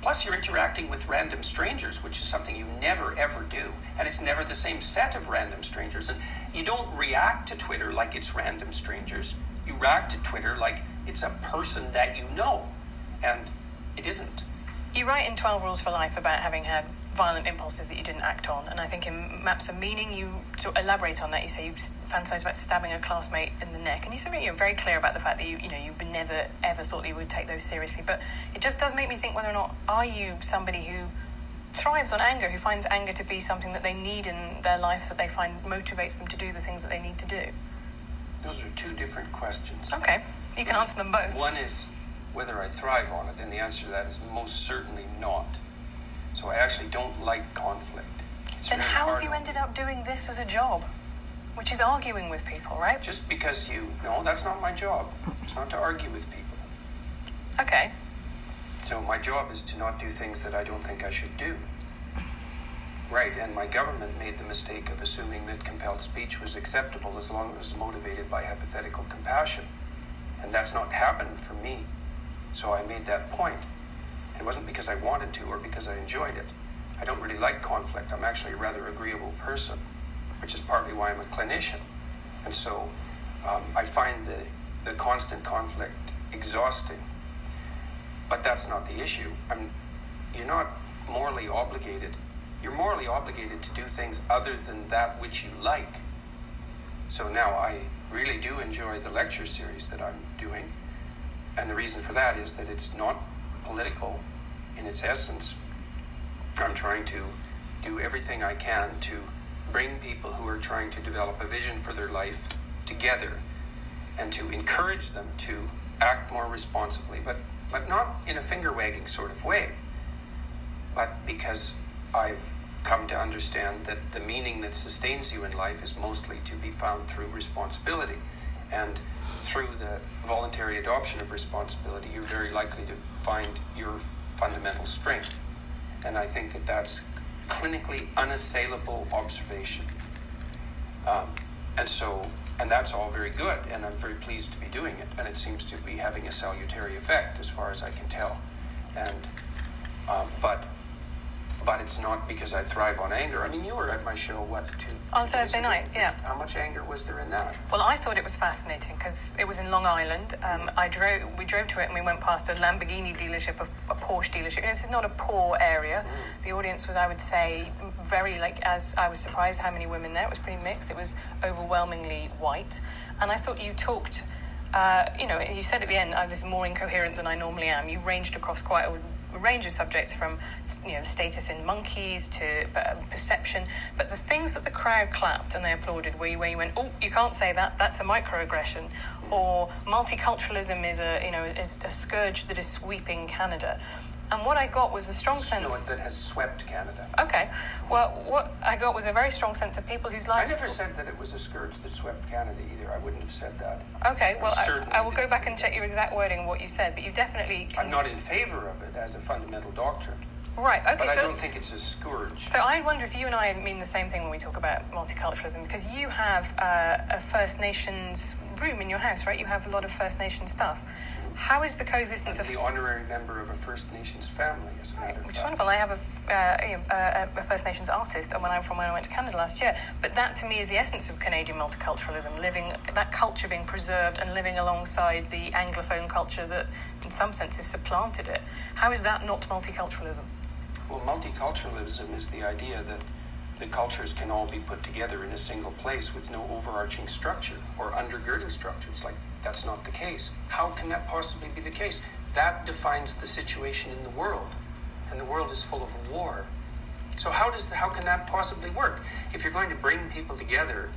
Speaker 3: Plus, you're interacting with random strangers, which is something you never ever do, and it's never the same set of random strangers. And you don't react to Twitter like it's random strangers. You react to Twitter like it's a person that you know, and it isn't.
Speaker 2: You write in 12 Rules for Life about having had violent impulses that you didn't act on, and I think in Maps of Meaning you elaborate on that. You say you fantasize about stabbing a classmate in the neck, and you say you're very clear about the fact that you, you know, you never ever thought you would take those seriously. But it just does make me think whether or not are you somebody who thrives on anger, who finds anger to be something that they need in their life, that they find motivates them to do the things that they need to do.
Speaker 3: Those are two different questions.
Speaker 2: Okay, you can answer them both.
Speaker 3: One is whether I thrive on it, and the answer to that is most certainly not. So I actually don't like conflict. It's
Speaker 2: Then how have you ended up doing this as a job? Which is arguing with people, right?
Speaker 3: Just because you no, that's not my job. It's not to argue with people.
Speaker 2: Okay.
Speaker 3: So my job is to not do things that I don't think I should do. Right, and my government made the mistake of assuming that compelled speech was acceptable as long as it was motivated by hypothetical compassion. And that's not happened for me. So I made that point. It wasn't because I wanted to or because I enjoyed it. I don't really like conflict. I'm actually a rather agreeable person, which is partly why I'm a clinician. And so um, I find the, the constant conflict exhausting. But that's not the issue. I'm, you're not morally obligated. You're morally obligated to do things other than that which you like. So now I really do enjoy the lecture series that I'm doing. And the reason for that is that it's not political in its essence. I'm trying to do everything I can to bring people who are trying to develop a vision for their life together and to encourage them to act more responsibly, but, but not in a finger wagging sort of way, but because I've come to understand that the meaning that sustains you in life is mostly to be found through responsibility. And through the voluntary adoption of responsibility, you're very likely to find your fundamental strength. And I think that that's clinically unassailable observation. Um, and so, and that's all very good, and I'm very pleased to be doing it, and it seems to be having a salutary effect as far as I can tell. And, um, but, but it's not because I thrive on anger. I mean, you were at my show, what, two?
Speaker 2: On Thursday night, yeah.
Speaker 3: How much anger was there in that?
Speaker 2: Well, I thought it was fascinating because it was in Long Island. Um, I drove, we drove to it, and we went past a Lamborghini dealership, a, a Porsche dealership. And this is not a poor area. The audience was, I would say, very like as I was surprised how many women there. It was pretty mixed. It was overwhelmingly white, and I thought you talked. Uh, you know, you said at the end, I was more incoherent than I normally am. You ranged across quite a a range of subjects from you know status in monkeys to uh, perception. But the things that the crowd clapped and they applauded where you, where you went oh you can't say that. That's a microaggression. Or multiculturalism is a you know is a scourge that is sweeping Canada and what I got was a strong sense
Speaker 3: that has swept Canada.
Speaker 2: okay well what I got was a very strong sense of people whose lives.
Speaker 3: I never said that it was a scourge that swept Canada either. I wouldn't have said that.
Speaker 2: okay well
Speaker 3: certainly
Speaker 2: I, I will go back and check your exact wording what you said but you definitely
Speaker 3: I'm not in favor of it as a fundamental doctrine,
Speaker 2: right okay
Speaker 3: but I don't think it's a scourge.
Speaker 2: So I wonder if you and I mean the same thing when we talk about multiculturalism, because you have uh, a First Nations room in your house, right? You have a lot of First Nations stuff. How is the coexistence of
Speaker 3: the honorary member of a First Nations family, as a matter of
Speaker 2: which is
Speaker 3: fact.
Speaker 2: wonderful. I have a, uh, know, uh, a First Nations artist when I'm from when I went to Canada last year. But that to me is the essence of Canadian multiculturalism: living that culture being preserved and living alongside the Anglophone culture that, in some senses, supplanted it. How is that not multiculturalism?
Speaker 3: Well, multiculturalism is the idea that the cultures can all be put together in a single place with no overarching structure or undergirding structures. Like, that's not the case. How can that possibly be the case? That defines the situation in the world, and the world is full of war. So how does how can that possibly work? If you're going to bring people together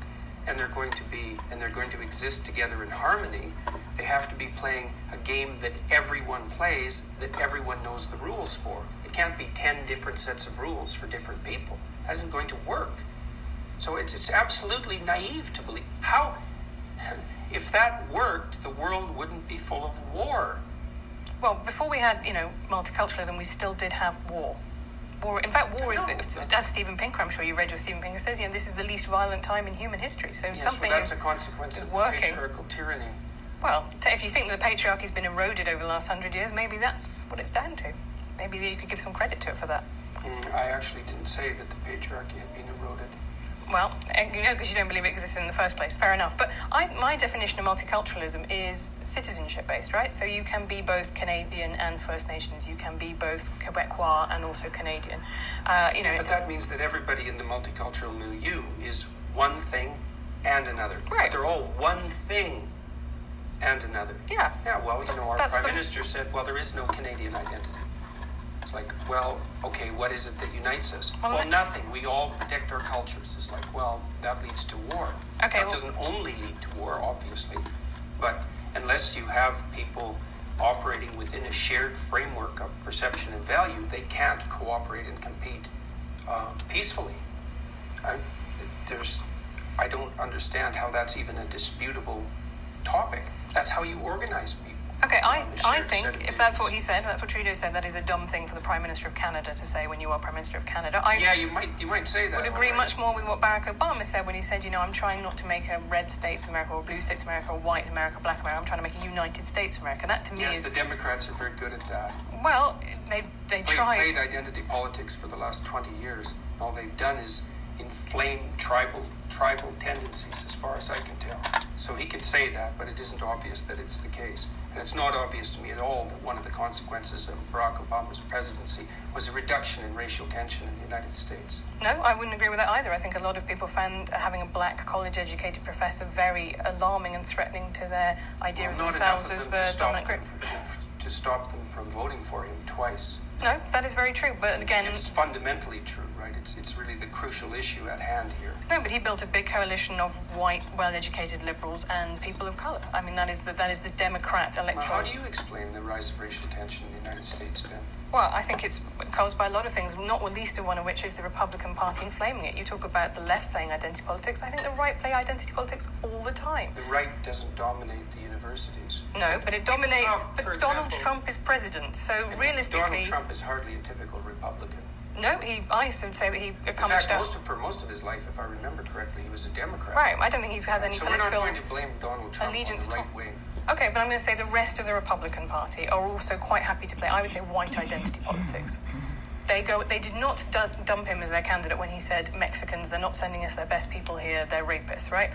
Speaker 3: and they're going to be and they're going to exist together in harmony, they have to be playing a game that everyone plays that everyone knows the rules for. It can't be 10 different sets of rules for different people. That isn't going to work. So it's it's absolutely naive to believe how if that worked, the world wouldn't be full of war.
Speaker 2: Well, before we had, you know, multiculturalism, we still did have war. War, in fact, war is,
Speaker 3: No.
Speaker 2: as Steven Pinker, I'm sure you read what Steven Pinker says, you know, this is the least violent time in human history. So
Speaker 3: Yes,
Speaker 2: something
Speaker 3: well, that's
Speaker 2: is,
Speaker 3: a consequence
Speaker 2: is
Speaker 3: of the
Speaker 2: working.
Speaker 3: patriarchal tyranny.
Speaker 2: well, t- if you think the patriarchy's been eroded over the last hundred years, maybe that's what it's down to. Maybe you could give some credit to it for that.
Speaker 3: Mm, I actually didn't say that the patriarchy had.
Speaker 2: Well, you know, because you don't believe it exists in the first place. Fair enough. But I, my definition of multiculturalism is citizenship based, right? So you can be both Canadian and First Nations. You can be both Quebecois and also Canadian. Uh, you know,
Speaker 3: But that means that everybody in the multicultural milieu is one thing and another.
Speaker 2: Right.
Speaker 3: But they're all one thing and another.
Speaker 2: yeah.
Speaker 3: Yeah, well, you know, our
Speaker 2: That's
Speaker 3: prime
Speaker 2: the-
Speaker 3: minister said, well, there is no Canadian identity. It's like, well, okay, what is it that unites us?
Speaker 2: Well,
Speaker 3: Well, nothing. We all protect our cultures. It's like, well, that leads to war.
Speaker 2: Okay,
Speaker 3: That
Speaker 2: well-
Speaker 3: doesn't only lead to war, obviously, but unless you have people operating within a shared framework of perception and value, they can't cooperate and compete uh, peacefully. I, there's, I don't understand how that's even a disputable topic. That's how you organize people.
Speaker 2: Okay, I, I think if that's what he said, that's what Trudeau said, that is a dumb thing for the Prime Minister of Canada to say when you are Prime Minister of Canada. I
Speaker 3: Yeah, you might you might say that.
Speaker 2: would agree
Speaker 3: alright.
Speaker 2: much more with what Barack Obama said when he said, you know, I'm trying not to make a red states America or blue states America or white America, or black America. I'm trying to make a United States America. That to me
Speaker 3: Yes,
Speaker 2: is
Speaker 3: the Democrats are very good at that.
Speaker 2: well, they they
Speaker 3: They've
Speaker 2: try.
Speaker 3: played identity politics for the last twenty years. All they've done is inflame tribal tribal tendencies, as far as I can tell. So he can say that, but it isn't obvious that it's the case. It's not obvious to me at all that one of the consequences of Barack Obama's presidency was a reduction in racial tension in the United States.
Speaker 2: No, I wouldn't agree with that either. I think a lot of people found having a black college-educated professor very alarming and threatening to their idea
Speaker 3: Well,
Speaker 2: of themselves as
Speaker 3: of them
Speaker 2: the
Speaker 3: to
Speaker 2: dominant group.
Speaker 3: to stop them from voting for him twice.
Speaker 2: No, that is very true. But again,
Speaker 3: It's fundamentally true, right? It's it's really the crucial issue at hand here.
Speaker 2: no, but he built a big coalition of white, well-educated liberals and people of color. I mean, that is the, that is the Democrat
Speaker 3: Well,
Speaker 2: electoral.
Speaker 3: how do you explain the rise of racial tension in the United States then?
Speaker 2: Well, I think it's caused by a lot of things, not least of one of which is the Republican Party inflaming it. You talk about the left playing identity politics. I think the right play identity politics all the time.
Speaker 3: The right doesn't dominate the universities.
Speaker 2: No, but it dominates.
Speaker 3: Trump,
Speaker 2: but Donald
Speaker 3: example.
Speaker 2: Trump is president, so realistically,
Speaker 3: Donald Trump is hardly a typical Republican.
Speaker 2: No. He, I would say that he accomplished.
Speaker 3: In
Speaker 2: fact,
Speaker 3: most of, for most of his life, if I remember correctly, he was a Democrat.
Speaker 2: right. I don't think he has any
Speaker 3: so we're not
Speaker 2: political.
Speaker 3: going to blame Donald Trump
Speaker 2: allegiance
Speaker 3: on the right wing.
Speaker 2: Okay, but I'm going to say the rest of the Republican Party are also quite happy to play. I would say white identity politics. They go. They did not du- dump him as their candidate when he said Mexicans. They're not sending us their best people here. They're rapists, right?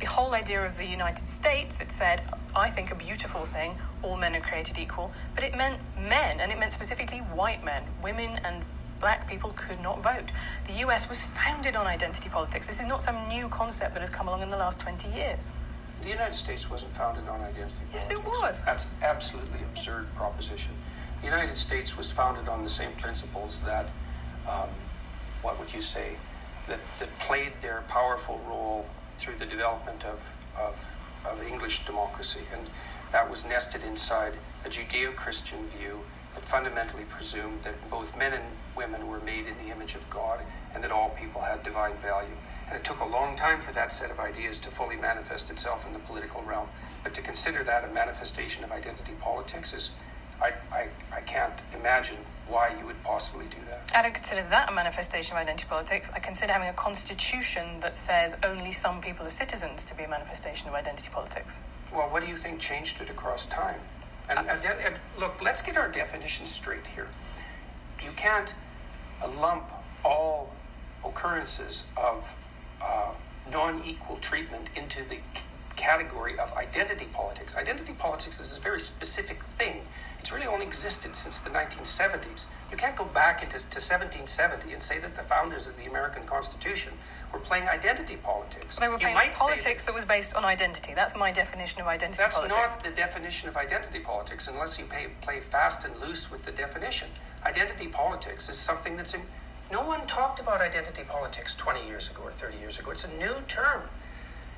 Speaker 2: The whole idea of the United States, it said, I think a beautiful thing. All men are created equal, but it meant men, and it meant specifically white men. Women and black people could not vote. The US was founded on identity politics. This is not some new concept that has come along in the last 20 years.
Speaker 3: The United States wasn't founded on identity
Speaker 2: Yes, it was.
Speaker 3: That's absolutely absurd proposition. The United States was founded on the same principles that, um, what would you say, that, that played their powerful role through the development of, of, of English democracy. And that was nested inside a Judeo Christian view fundamentally presumed that both men and women were made in the image of God and that all people had divine value. And it took a long time for that set of ideas to fully manifest itself in the political realm. But to consider that a manifestation of identity politics is, I, I, I can't imagine why you would possibly do that.
Speaker 2: I don't consider that a manifestation of identity politics. I consider having a constitution that says only some people are citizens to be a manifestation of identity politics.
Speaker 3: Well, what do you think changed it across time? And, and, and, look, let's get our definitions straight here. You can't lump all occurrences of uh, non equal treatment into the category of identity politics. Identity politics is a very specific thing. It's really only existed since the 1970s. You can't go back into to 1770 and say that the founders of the American Constitution were playing identity politics.
Speaker 2: They were
Speaker 3: You
Speaker 2: playing
Speaker 3: say-
Speaker 2: politics that was based on identity. That's my definition of identity politics.
Speaker 3: that's
Speaker 2: politics.
Speaker 3: not the definition of identity politics unless you pay, play fast and loose with the definition. Identity politics is something that's in. No one talked about identity politics 20 years ago or 30 years ago. It's a new term.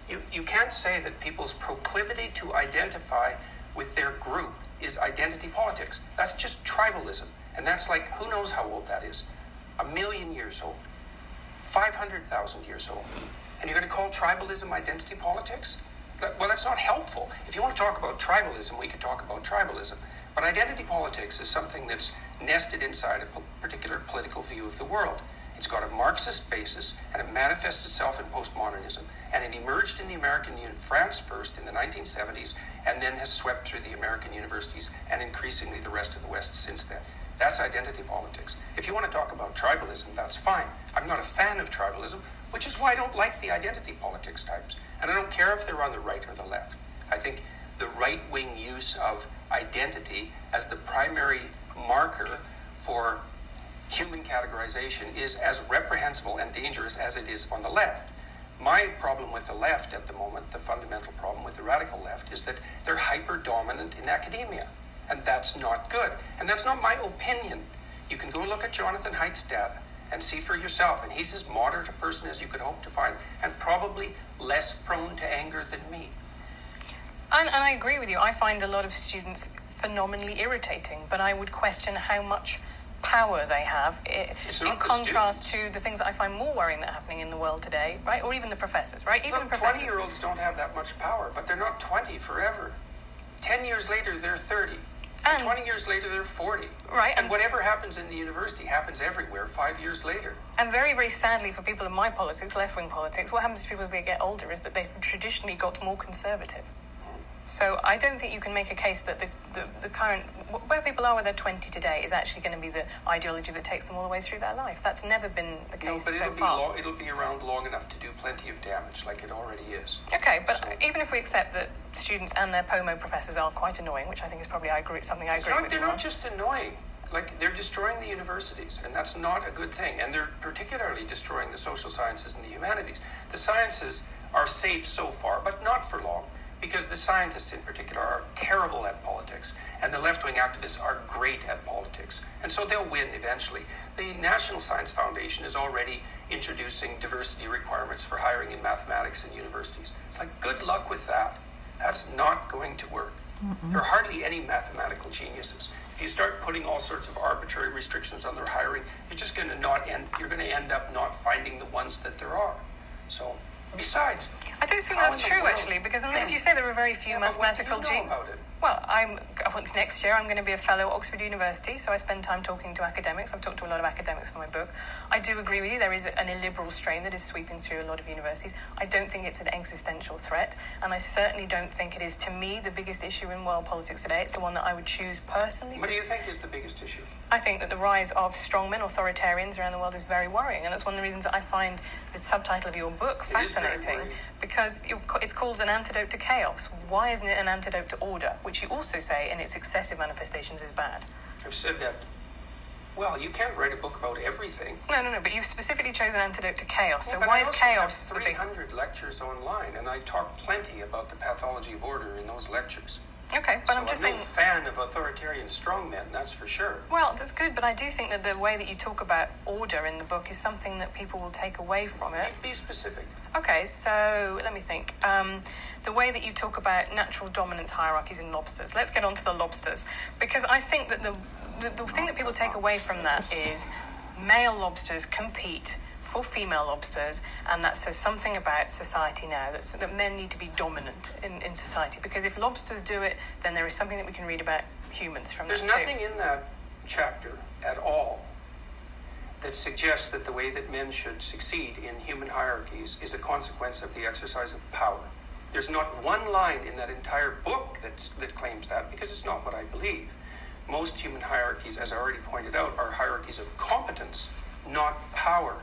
Speaker 3: You, you can't say that people's proclivity to identify with their group is identity politics. That's just tribalism. And that's like, who knows how old that is? A million years old. 500,000 years old. And you're going to call tribalism identity politics? Well, that's not helpful. If you want to talk about tribalism, we could talk about tribalism. But identity politics is something that's nested inside a particular political view of the world. It's got a Marxist basis, and it manifests itself in postmodernism. And it emerged in the American Union, France first in the 1970s, and then has swept through the American universities and increasingly the rest of the West since then. That's identity politics. If you want to talk about tribalism, that's fine. I'm not a fan of tribalism, which is why I don't like the identity politics types. And I don't care if they're on the right or the left. I think the right wing use of identity as the primary marker for human categorization is as reprehensible and dangerous as it is on the left. My problem with the left at the moment, the fundamental problem with the radical left, is that they're hyper dominant in academia. And that's not good. And that's not my opinion. You can go look at Jonathan Haidt's data and see for yourself. And he's as moderate a person as you could hope to find, and probably less prone to anger than me.
Speaker 2: And, and I agree with you. I find a lot of students phenomenally irritating, but I would question how much power they have i-
Speaker 3: It's
Speaker 2: in contrast to the things that I find more worrying that are happening in the world today, right? Or even the professors, right? Even
Speaker 3: Look,
Speaker 2: professors.
Speaker 3: 20 year olds don't have that much power, but they're not 20 forever. 10 years later, they're 30. And
Speaker 2: And-
Speaker 3: 20 years later, they're 40.
Speaker 2: Right,
Speaker 3: And
Speaker 2: and-
Speaker 3: whatever happens in the university happens everywhere five years later.
Speaker 2: And very, very sadly for people in my politics, left wing politics, what happens to people as they get older is that they've traditionally got more conservative. So I don't think you can make a case that the, the, the current, where people are when they're 20 today is actually going to be the ideology that takes them all the way through their life. That's never been the case.
Speaker 3: No,
Speaker 2: but
Speaker 3: it'll be,
Speaker 2: far.
Speaker 3: lo- it'll be around long enough to do plenty of damage, like it already is.
Speaker 2: Okay, but
Speaker 3: So-
Speaker 2: even if we accept that students and their POMO professors are quite annoying, which I think is probably I agree, something I agree
Speaker 3: not,
Speaker 2: with
Speaker 3: they're not
Speaker 2: on.
Speaker 3: just annoying. Like, they're destroying the universities, and that's not a good thing. And they're particularly destroying the social sciences and the humanities. The sciences are safe so far, but not for long, because the scientists in particular are terrible at politics, and the left wing activists are great at politics. And so they'll win eventually. The National Science Foundation is already introducing diversity requirements for hiring in mathematics in universities. It's like, good luck with that. That's not going to work. There are hardly any mathematical geniuses. If you start putting all sorts of arbitrary restrictions on their hiring, you're just going to not end. You're going to end up not finding the ones that there are. So, besides,
Speaker 2: I don't think that's true, actually, because if you say there are very few
Speaker 3: yeah, but
Speaker 2: mathematical
Speaker 3: you know about it?
Speaker 2: Well, I'm next year. I'm going to be a fellow at Oxford University, so I spend time talking to academics. I've talked to a lot of academics for my book. I do agree with you. There is an illiberal strain that is sweeping through a lot of universities. I don't think it's an existential threat, and I certainly don't think it is. To me, the biggest issue in world politics today. It's the one that I would choose personally.
Speaker 3: What do you think is the biggest issue?
Speaker 2: I think that the rise of strongmen, authoritarians around the world is very worrying, and that's one of the reasons that I find the subtitle of your book
Speaker 3: It is very
Speaker 2: fascinating because it's called an antidote to chaos. Why isn't it an antidote to order, which you also say in its excessive manifestations is bad?
Speaker 3: I've said that. Well, you can't write a book about everything.
Speaker 2: No, no, no. But you've specifically chosen antidote to chaos. So
Speaker 3: Well, but
Speaker 2: why
Speaker 3: I
Speaker 2: is chaos
Speaker 3: have
Speaker 2: the big?
Speaker 3: 300 lectures online, and I talk plenty about the pathology of order in those lectures.
Speaker 2: Okay, but
Speaker 3: so
Speaker 2: I'm just
Speaker 3: I'm no
Speaker 2: saying.
Speaker 3: fan of authoritarian strongmen, that's for sure.
Speaker 2: Well, that's good, but I do think that the way that you talk about order in the book is something that people will take away from it.
Speaker 3: Be specific.
Speaker 2: Okay, so let me think. Um, the way that you talk about natural dominance hierarchies in lobsters. Let's get on to the lobsters because I think that the, the the thing that people take away from that is male lobsters compete for female lobsters, and that says something about society now. That's, that men need to be dominant in, in society because if lobsters do it, then there is something that we can read about humans from
Speaker 3: There's
Speaker 2: that too.
Speaker 3: nothing in that chapter at all that suggests that the way that men should succeed in human hierarchies is a consequence of the exercise of power. There's not one line in that entire book that's, that claims that because it's not what I believe. Most human hierarchies, as I already pointed out, are hierarchies of competence, not power.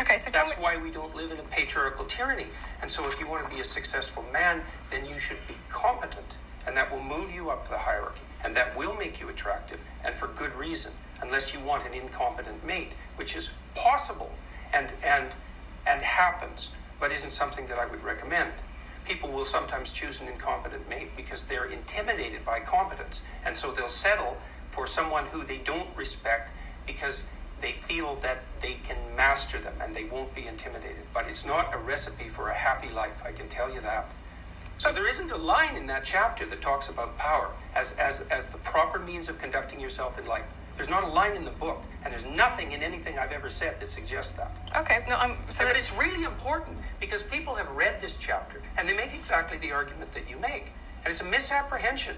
Speaker 2: Okay, so
Speaker 3: That's
Speaker 2: me.
Speaker 3: why we don't live in a patriarchal tyranny. And so, if you want to be a successful man, then you should be competent, and that will move you up the hierarchy, and that will make you attractive, and for good reason. Unless you want an incompetent mate, which is possible and and and happens, but isn't something that I would recommend. People will sometimes choose an incompetent mate because they're intimidated by competence, and so they'll settle for someone who they don't respect because they feel that they can master them and they won't be intimidated. But it's not a recipe for a happy life, I can tell you that. So there isn't a line in that chapter that talks about power as, as, as the proper means of conducting yourself in life. There's not a line in the book, and there's nothing in anything I've ever said that suggests that.
Speaker 2: Okay, no, I'm. So
Speaker 3: but it's really important because people have read this chapter and they make exactly the argument that you make. And it's a misapprehension.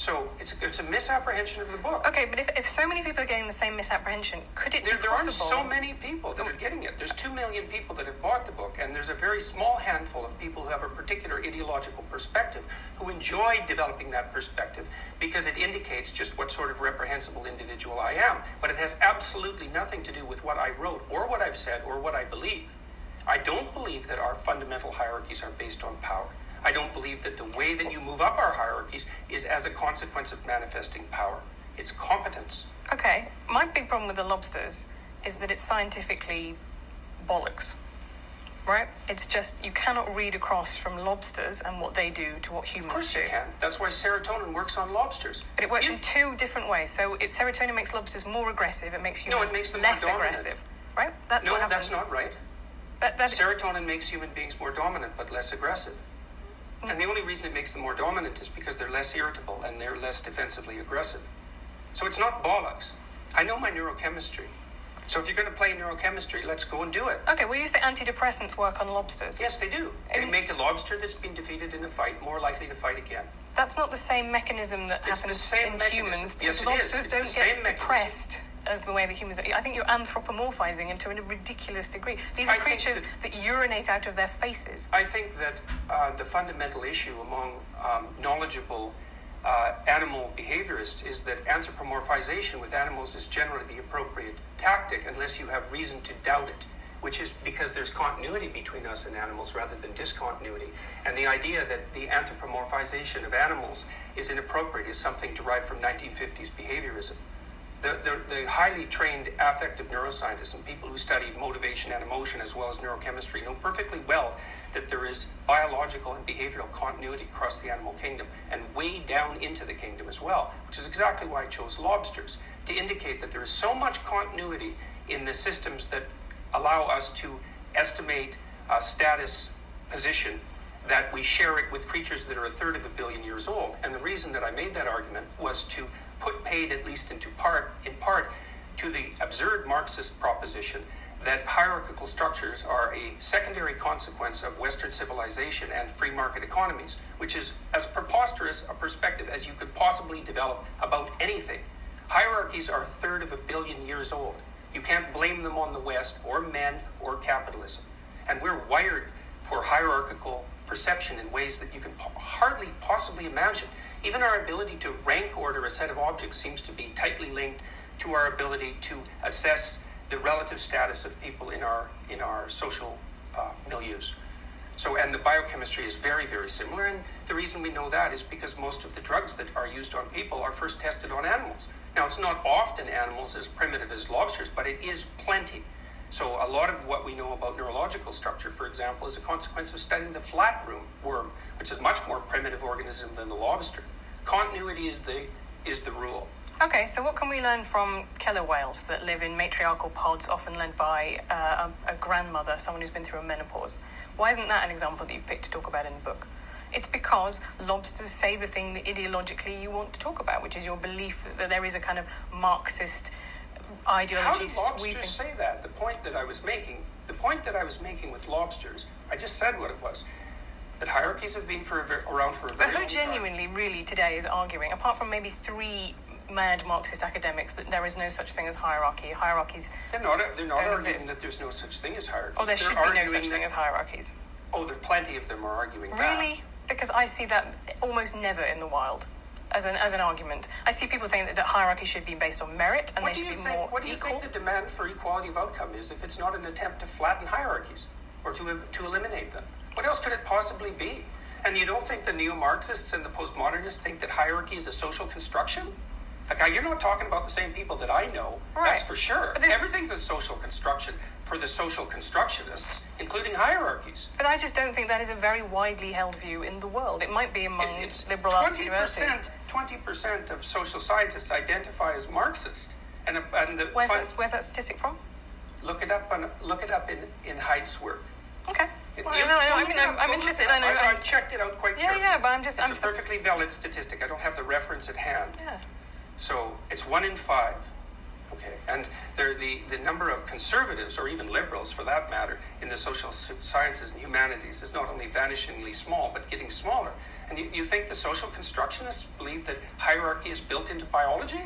Speaker 3: So it's a, it's a misapprehension of the book.
Speaker 2: Okay, but if, if so many people are getting the same misapprehension, could it
Speaker 3: There,
Speaker 2: be
Speaker 3: there aren't
Speaker 2: possible?
Speaker 3: so many people that oh. are getting it. There's two million people that have bought the book, and there's a very small handful of people who have a particular ideological perspective who enjoy developing that perspective because it indicates just what sort of reprehensible individual I am. But it has absolutely nothing to do with what I wrote or what I've said or what I believe. I don't believe that our fundamental hierarchies are based on power. I don't believe that the way that you move up our hierarchies is as a consequence of manifesting power. It's competence.
Speaker 2: Okay, my big problem with the lobsters is that it's scientifically bollocks. Right? It's just you cannot read across from lobsters and what they do to what humans do.
Speaker 3: Of course
Speaker 2: do.
Speaker 3: you can. That's why serotonin works on lobsters.
Speaker 2: But it works
Speaker 3: You-
Speaker 2: in two different ways. So if serotonin makes lobsters more aggressive. It makes
Speaker 3: No, it
Speaker 2: humans
Speaker 3: makes them
Speaker 2: less aggressive. Right? That's
Speaker 3: no,
Speaker 2: what happens.
Speaker 3: that's not right.
Speaker 2: That, that,
Speaker 3: Serotonin makes human beings more dominant but less aggressive. And the only reason it makes them more dominant is because they're less irritable and they're less defensively aggressive. So it's not bollocks. I know my neurochemistry. So if you're going to play neurochemistry, let's go and do it.
Speaker 2: okay, well, you say antidepressants work on lobsters.
Speaker 3: Yes, they do. They
Speaker 2: And-
Speaker 3: make a lobster that's been defeated in a fight more likely to fight again.
Speaker 2: That's not the same mechanism that
Speaker 3: It's the
Speaker 2: happens
Speaker 3: same
Speaker 2: in
Speaker 3: mechanism.
Speaker 2: humans
Speaker 3: Yes,
Speaker 2: because
Speaker 3: it is.
Speaker 2: lobsters don't
Speaker 3: same
Speaker 2: get
Speaker 3: mechanism.
Speaker 2: depressed as the way that humans are. I think you're anthropomorphizing into a ridiculous degree. These are
Speaker 3: I
Speaker 2: creatures that, urinate out of their faces.
Speaker 3: I think that uh, the fundamental issue among um, knowledgeable uh, animal behaviorists is that anthropomorphization with animals is generally the appropriate tactic unless you have reason to doubt it, which is because there's continuity between us and animals rather than discontinuity. And the idea that the anthropomorphization of animals is inappropriate is something derived from 1950s behaviorism. The, the, the highly trained affective neuroscientists and people who study motivation and emotion as well as neurochemistry know perfectly well that there is biological and behavioral continuity across the animal kingdom and way down into the kingdom as well, which is exactly why I chose lobsters to indicate that there is so much continuity in the systems that allow us to estimate uh, status position that we share it with creatures that are a third of a billion years old. And the reason that I made that argument was to put paid at least into part in part to the absurd Marxist proposition that hierarchical structures are a secondary consequence of Western civilization and free market economies, which is as preposterous a perspective as you could possibly develop about anything. Hierarchies are a third of a billion years old. You can't blame them on the West or men or capitalism. And we're wired for hierarchical perception in ways that you can po- hardly possibly imagine. Even our ability to rank order a set of objects seems to be tightly linked to our ability to assess the relative status of people in our in our social uh, milieus. So, and the biochemistry is very, very similar. And the reason we know that is because most of the drugs that are used on people are first tested on animals. Now, it's not often animals as primitive as lobsters, but it is plenty. So, a lot of what we know about neurological structure, for example, is a consequence of studying the flat worm, which is a much more primitive organism than the lobster. Continuity is the is the rule.
Speaker 2: Okay, so what can we learn from killer whales that live in matriarchal pods, often led by uh, a, a, grandmother, someone who's been through a menopause? Why isn't that an example that you've picked to talk about in the book? It's because lobsters say the thing that ideologically you want to talk about, which is your belief that there is a kind of Marxist ideology.
Speaker 3: How do lobsters sweeping. say that? The point that I was making, the point that I was making with lobsters, I just said what it was that hierarchies have been for very, around for a very
Speaker 2: But who genuinely,
Speaker 3: time.
Speaker 2: really, today is arguing, apart from maybe three mad Marxist academics that there is no such thing as hierarchy. Hierarchies.
Speaker 3: They're not. They're not arguing exist. that there's no such thing as hierarchy.
Speaker 2: Oh, there
Speaker 3: they're
Speaker 2: should be no such thing as hierarchies.
Speaker 3: Oh, there are plenty of them are arguing
Speaker 2: really? that. Really? Because I see that almost never in the wild. As an, as an argument, I see people saying that, that hierarchy should be based on merit and
Speaker 3: what
Speaker 2: they should be
Speaker 3: think,
Speaker 2: more
Speaker 3: What do you
Speaker 2: equal?
Speaker 3: think the demand for equality of outcome is if it's not an attempt to flatten hierarchies or to, to eliminate them? What else could it possibly be? And you don't think the neo Marxists and the postmodernists think that hierarchy is a social construction? Like, you're not talking about the same people that I know. Right. That's for sure. Everything's a social construction for the social constructionists, including hierarchies.
Speaker 2: But I just don't think that is a very widely held view in the world. It might be among it's, it's liberal arts universities.
Speaker 3: Twenty percent of social scientists identify as Marxist, and, uh, and the
Speaker 2: where's, that, where's that statistic from?
Speaker 3: Look it up on look it up in in Haidt's work.
Speaker 2: Okay. Well, no, I mean, I'm, I'm interested. I know.
Speaker 3: I, have checked it out quite
Speaker 2: yeah,
Speaker 3: carefully.
Speaker 2: Yeah, but I'm just.
Speaker 3: It's
Speaker 2: I'm
Speaker 3: a perfectly valid statistic. I don't have the reference at hand.
Speaker 2: Yeah.
Speaker 3: So it's one in five. Okay, and the, the number of conservatives, or even liberals for that matter, in the social sciences and humanities is not only vanishingly small, but getting smaller. And you, you think the social constructionists believe that hierarchy is built into biology?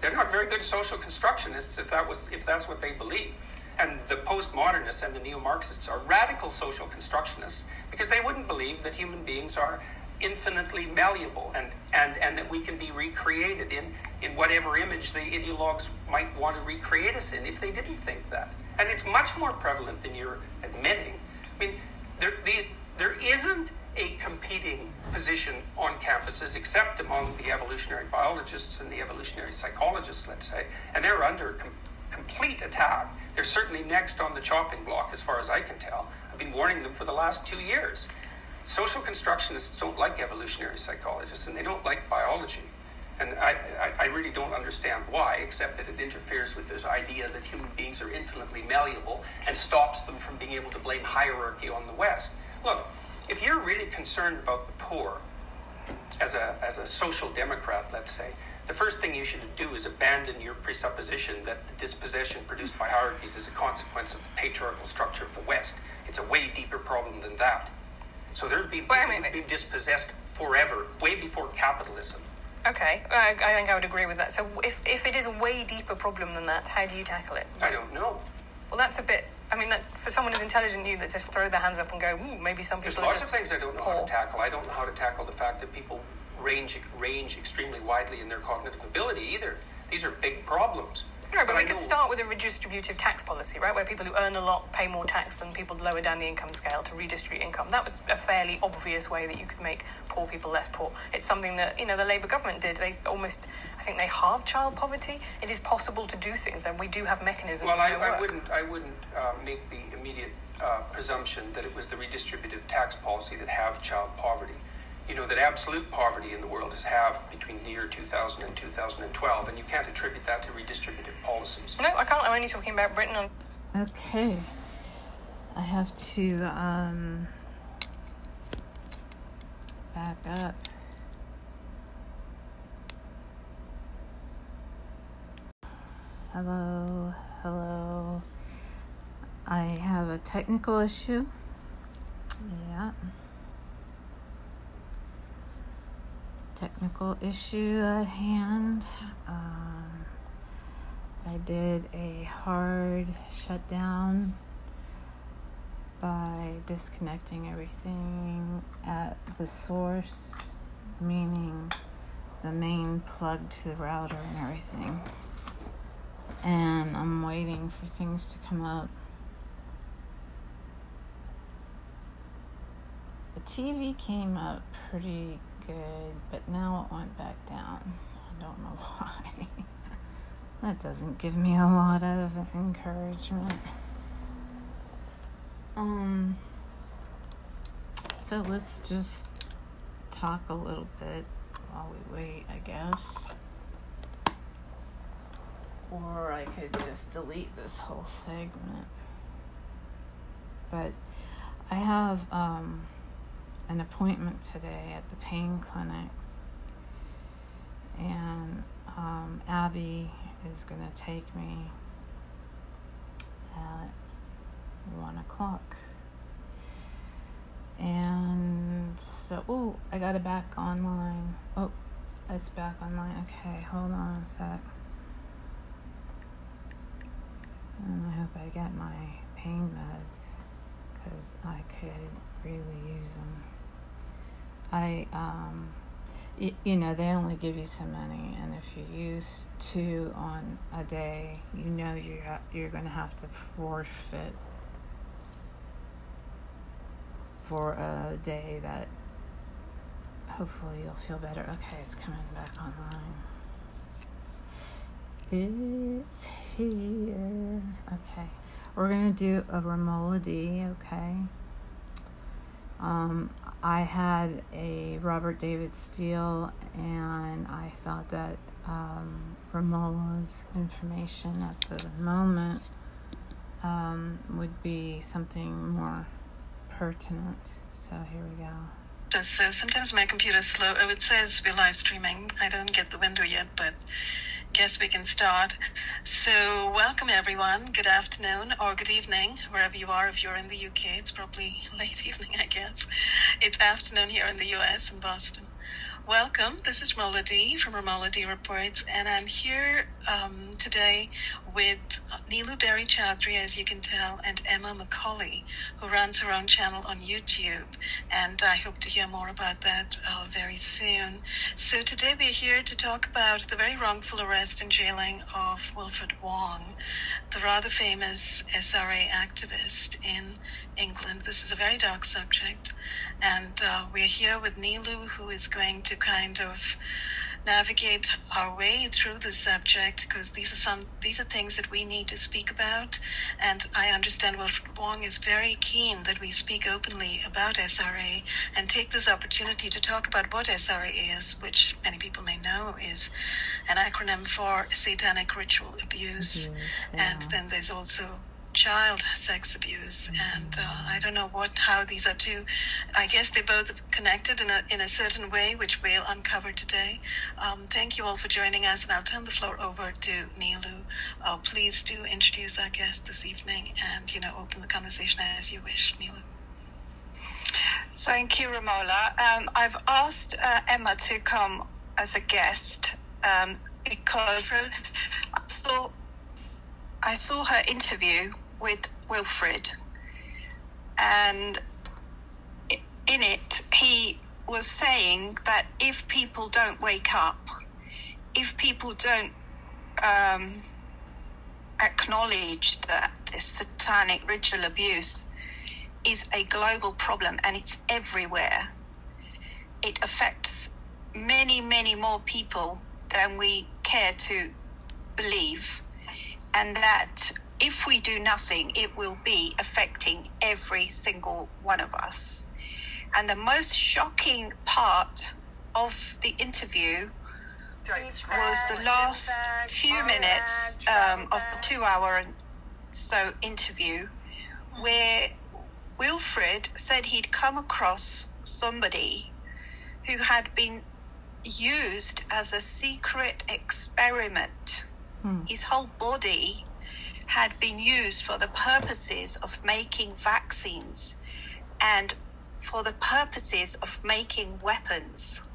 Speaker 3: They're not very good social constructionists if, that was, if that's what they believe. And the postmodernists and the neo Marxists are radical social constructionists because they wouldn't believe that human beings are infinitely malleable and, and, and that we can be recreated in, in whatever image the ideologues might want to recreate us in if they didn't think that. And it's much more prevalent than you're admitting. I mean, there, these, there isn't a competing position on campuses except among the evolutionary biologists and the evolutionary psychologists, let's say, and they're under com- complete attack. They're certainly next on the chopping block, as far as I can tell. I've been warning them for the last two years. Social constructionists don't like evolutionary psychologists and they don't like biology. And I, I, I, really don't understand why, except that it interferes with this idea that human beings are infinitely malleable and stops them from being able to blame hierarchy on the West. Look, if you're really concerned about the poor, as a, as a social democrat, let's say, the first thing you should do is abandon your presupposition that the dispossession produced by hierarchies is a consequence of the patriarchal structure of the West. It's a way deeper problem than that. So there's been people well, I mean, who've been dispossessed forever, way before capitalism.
Speaker 2: Okay, I, I, think I would agree with that. So if, if it is a way deeper problem than that, how do you tackle it?
Speaker 3: I don't know.
Speaker 2: Well, that's a bit. I mean, that for someone as intelligent as you, that just throw their hands up and go, Ooh, maybe some people.
Speaker 3: There's lots of things I don't know poor. how to tackle. I don't know how to tackle the fact that people range range extremely widely in their cognitive ability either. These are big problems.
Speaker 2: No, but, but we could start with a redistributive tax policy, right? Where people who earn a lot pay more tax than people lower down the income scale to redistribute income. That was a fairly obvious way that you could make poor people less poor. It's something that, you know, the Labour government did. They almost, I think they halved child poverty. It is possible to do things, and we do have mechanisms.
Speaker 3: Well, I, I, wouldn't, I wouldn't uh, make the immediate uh, presumption that it was the redistributive tax policy that halved child poverty you know, that absolute poverty in the world has halved between the year 2000 and 2012, and you can't attribute that to redistributive policies.
Speaker 2: No, I can't. I'm only talking about Britain.
Speaker 1: Okay. I have to um, back up. Hello, hello. I have a technical issue. Yeah. Technical issue at hand. Um, I did a hard shutdown by disconnecting everything at the source, meaning the main plug to the router and everything. And I'm waiting for things to come up. The TV came up pretty good, but now it went back down. I don't know why. that doesn't give me a lot of encouragement. Um, so let's just talk a little bit while we wait, I guess. Or I could just delete this whole segment. But I have um, an appointment today at the pain clinic, and um, Abby is going to take me at one o'clock. And so, oh, I got it back online. Oh, it's back online. Okay, hold on a sec. And I hope I get my pain meds because I could really use them. I, um, you know, they only give you so many, and if you use two on a day, you know ha- you're going to have to forfeit for a day that hopefully you'll feel better. Okay, it's coming back online. It's here. Okay, we're gonna do a Romola D. Okay. Um, I had a Robert David Steele, and I thought that um, Romola's information at the moment um, would be something more pertinent. So here we go.
Speaker 4: So sometimes my computer's slow. Oh, it says we're live streaming. I don't get the window yet, but guess we can start. So welcome everyone. Good afternoon or good evening, wherever you are. If you're in the UK, it's probably late evening, I guess. It's afternoon here in the US in Boston. Welcome. This is D from D Reports, and I'm here um, today with Neelu Berry Chowdhury, as you can tell, and Emma McCauley, who runs her own channel on YouTube. And I hope to hear more about that uh, very soon. So today we're here to talk about the very wrongful arrest and jailing of Wilfred Wong, the rather famous SRA activist in England. This is a very dark subject. And uh, we're here with Nilu, who is going to kind of navigate our way through the subject because these are some these are things that we need to speak about and I understand Wilfred Wong is very keen that we speak openly about SRA and take this opportunity to talk about what SRA is which many people may know is an acronym for satanic ritual abuse
Speaker 1: yeah.
Speaker 4: and then there's also child sex abuse and uh, i don't know what how these are two i guess they're both connected in a, in a certain way which we'll uncover today. Um, thank you all for joining us and i'll turn the floor over to neelu. Uh, please do introduce our guest this evening and you know open the conversation as you wish neelu.
Speaker 5: Thank you, Romola. Um, I've asked uh, Emma to come as a guest um, because I saw I saw her interview with Wilfred, and in it, he was saying that if people don't wake up, if people don't um, acknowledge that this satanic ritual abuse is a global problem and it's everywhere, it affects many, many more people than we care to believe. And that if we do nothing, it will be affecting every single one of us. And the most shocking part of the interview was the last few minutes um, of the two hour and so interview where Wilfred said he'd come across somebody who had been used as a secret experiment.
Speaker 1: Hmm.
Speaker 5: His whole body had been used for the purposes of making vaccines and for the purposes of making weapons,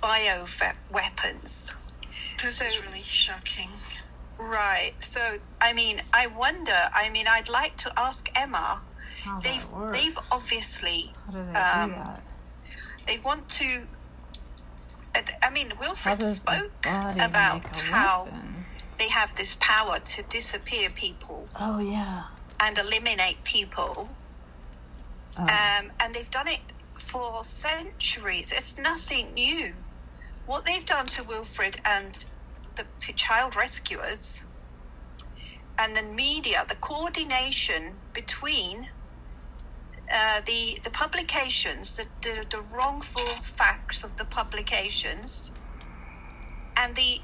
Speaker 5: bio weapons.
Speaker 4: This so, is really shocking.
Speaker 5: Right. So, I mean, I wonder. I mean, I'd like to ask Emma.
Speaker 1: How
Speaker 5: they've they've obviously
Speaker 1: How do they
Speaker 5: um,
Speaker 1: do that?
Speaker 5: they want to. I mean, Wilfred spoke about how
Speaker 1: weapon?
Speaker 5: They have this power to disappear people
Speaker 1: Oh yeah.
Speaker 5: and eliminate people,
Speaker 1: Oh.
Speaker 5: um, and they've done it for centuries. It's nothing new. What they've done to Wilfred and the child rescuers and the media, the coordination between uh, the the publications, the, the, the wrongful facts of the publications, and the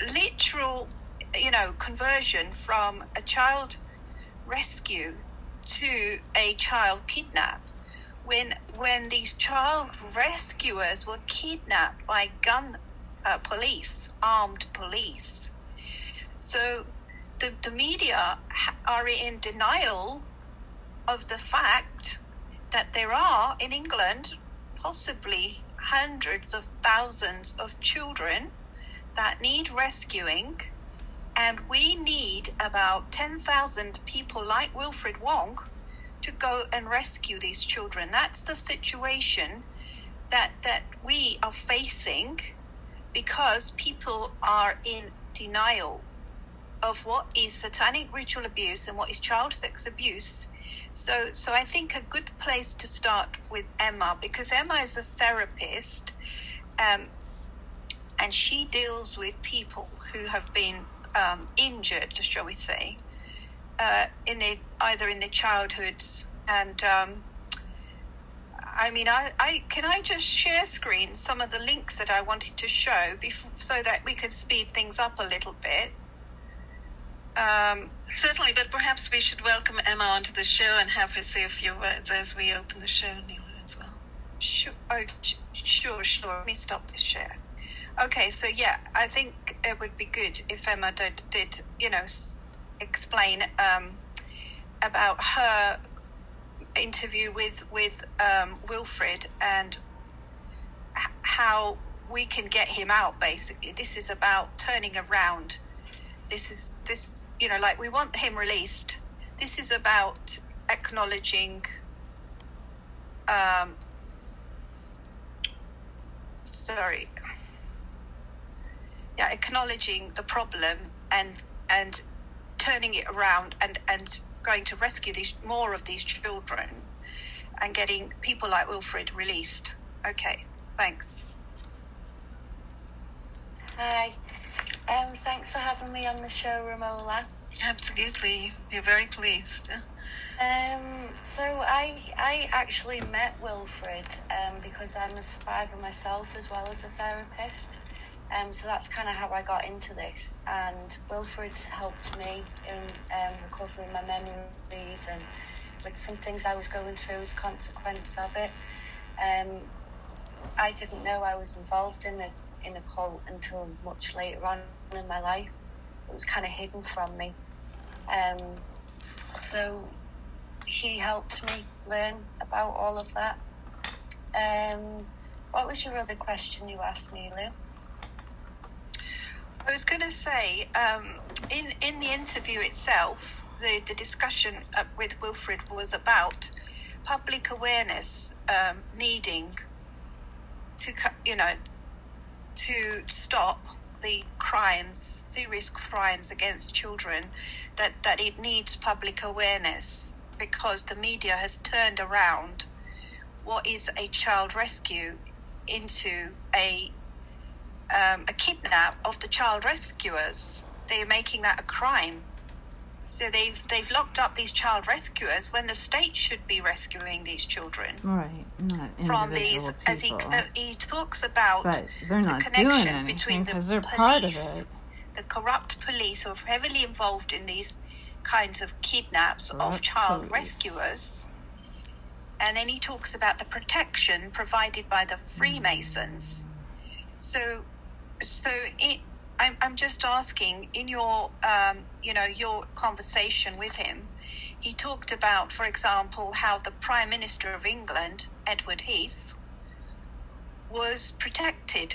Speaker 5: literal, you know, conversion from a child rescue to a child kidnap. When when these child rescuers were kidnapped by gun uh, police, armed police, so the the media are in denial of the fact that there are in England possibly hundreds of thousands of children that need rescuing, and we need about 10,000 people like Wilfred Wong to go and rescue these children. That's the situation that, that we are facing because people are in denial of what is satanic ritual abuse and what is child sex abuse. So, so I think a good place to start with Emma because Emma is a therapist, um, and she deals with people who have been um, injured, shall we say, uh, in their either in their childhoods and. Um, I mean, I, I can I just share screen some of the links that I wanted to show before, so that we could speed things up a little bit. Um,
Speaker 4: Certainly, but perhaps we should welcome Emma onto the show and have her say a few words as we open the show, Neela, as well.
Speaker 5: Sure, oh, sure, sure. Let me stop this share. Okay, so yeah, I think it would be good if Emma did, did you know, s- explain um, about her interview with with um, Wilfred and h- how we can get him out. Basically, this is about turning around. This is this, you know, like we want him released. This is about acknowledging um, sorry acknowledging the problem and and turning it around and and going to rescue these more of these children and getting people like wilfred released okay thanks
Speaker 6: Hi. Um, thanks for having me on the show, Romola.
Speaker 4: Absolutely, we're very pleased.
Speaker 6: Um, so I I actually met Wilfred um, because I'm a survivor myself as well as a therapist. Um, so that's kind of how I got into this. And Wilfred helped me in um, recovering my memories and with some things I was going through as a consequence of it. Um, I didn't know I was involved in a in a cult until much later on in my life. It was kind of hidden from me. Um, so he helped me learn about all of that. Um, what was your other question you asked me, Lou?
Speaker 5: I was going to say, um, in in the interview itself, the the discussion uh, with Wilfred was about public awareness um, needing to, you know, to stop the crimes, serious crimes against children. That that it needs public awareness because the media has turned around what is a child rescue into a um, a kidnap of the child rescuers. They're making that a crime. So they've they've locked up these child rescuers when the state should be rescuing these children
Speaker 1: Right.
Speaker 5: From these.
Speaker 1: people.
Speaker 5: As he he talks about
Speaker 1: but they're
Speaker 5: the
Speaker 1: not
Speaker 5: connection between the
Speaker 1: because they're part of
Speaker 5: police, the corrupt police who are heavily involved in these kinds of kidnaps of child
Speaker 1: police.
Speaker 5: rescuers. And then he talks about the protection provided by the Freemasons. So, so it, I'm, I'm just asking in your um, you know, your conversation with him, he talked about, for example, how the Prime Minister of England, Edward Heath, was protected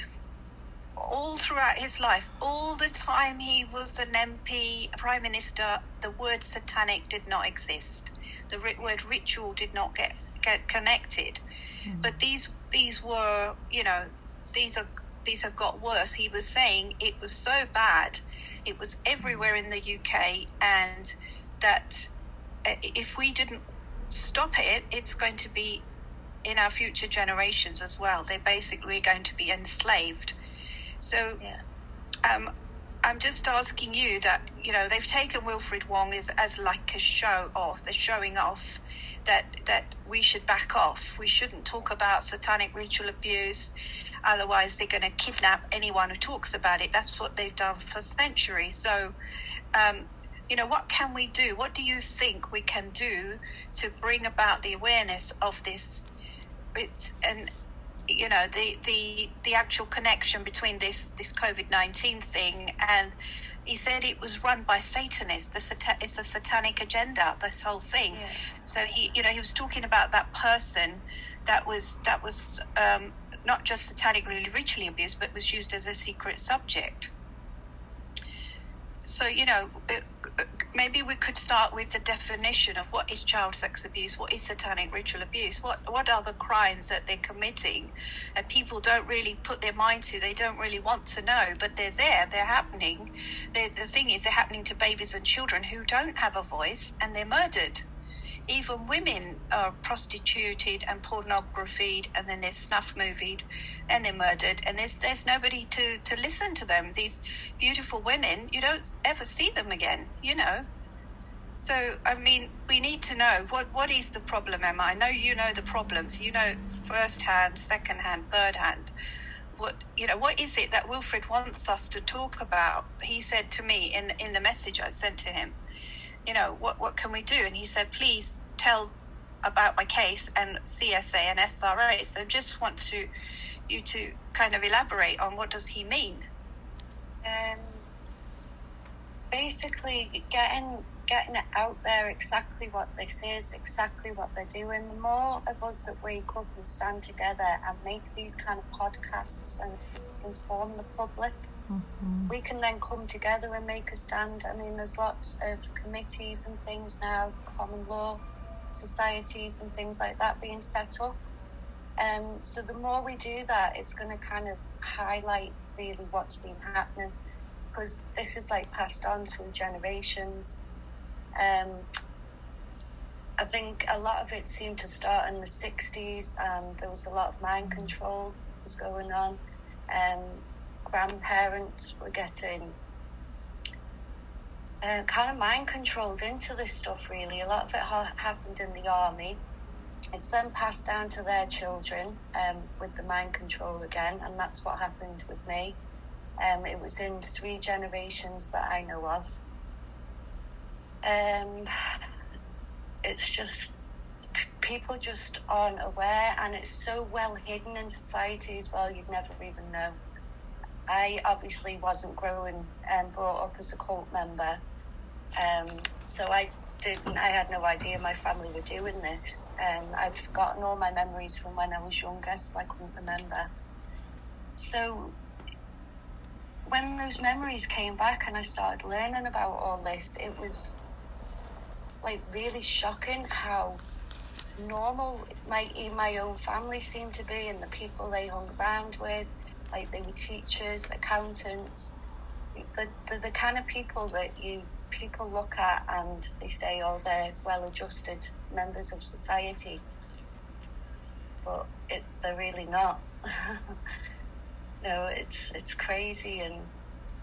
Speaker 5: all throughout his life. All the time he was an MP, Prime Minister, the word satanic did not exist. The word ritual did not get, get connected. Mm. But these these were, you know, these are these have got worse. He was saying it was so bad, it was everywhere in the UK, and that uh, if we didn't stop it, it's going to be in our future generations as well. They're basically going to be enslaved. So, yeah. um, I'm just asking you that you know they've taken Wilfred Wong as, as like a show off. They're showing off that that we should back off. We shouldn't talk about satanic ritual abuse. Otherwise, they're going to kidnap anyone who talks about it. That's what they've done for centuries. So, um, you know, what can we do? What do you think we can do to bring about the awareness of this? It's and you know the the the actual connection between this this COVID nineteen thing and he said it was run by Satanists. The sat- it's a satanic agenda. This whole thing. Yeah. So he you know he was talking about that person that was that was um, not just satanically ritually abused, but was used as a secret subject. So you know. It, maybe we could start with the definition of what is child sex abuse, what is satanic ritual abuse, what what are the crimes that they're committing, and people don't really put their mind to, they don't really want to know, but they're there, they're happening. They're, the thing is, they're happening to babies and children who don't have a voice, and they're murdered even women are prostituted and pornographied and then they're snuff movied and they're murdered and there's there's nobody to to listen to them. These beautiful women you don't ever see them again you know? So i mean we need to know what what is the problem emma? I know you know the problems. You know first hand second hand third hand. What you know what is it that wilfred wants us to talk about? He said to me in in the message i sent to him you know, what, what can we do? And he said, please tell about my case and CSA and SRA. So I just want to you to kind of elaborate on what does he mean?
Speaker 6: Um, basically, getting getting it out there exactly what this is, exactly what they're doing. The more of us that wake up and stand together and make these kind of podcasts and inform the public, Mm-hmm. We can then come together and make a stand. I mean, there's lots of committees and things now, common law societies and things like that being set up. Um, so the more we do that, it's going to kind of highlight really what's been happening because this is like passed on through generations. Um, I think a lot of it seemed to start in the 60s and there was a lot of mind control was going on. Um, grandparents were getting uh, kind of mind controlled into this stuff, really. A lot of it ha- happened in the army. It's then passed down to their children um, with the mind control again, and that's what happened with me. Um, it was in three generations that I know of. Um, it's just people just aren't aware, and it's so well hidden in society as well. You'd never even know. I obviously wasn't growing and brought up as a cult member, um, so I didn't. I had no idea my family were doing this, and I'd forgotten all my memories from when I was younger, so I couldn't remember. So when those memories came back and I started learning about all this, it was like really shocking how normal my my own family seemed to be and the people they hung around with like they were teachers, accountants. The, the, the kind of people that you people look at and they say, oh, they're well-adjusted members of society, but it, they're really not. no, it's it's crazy, and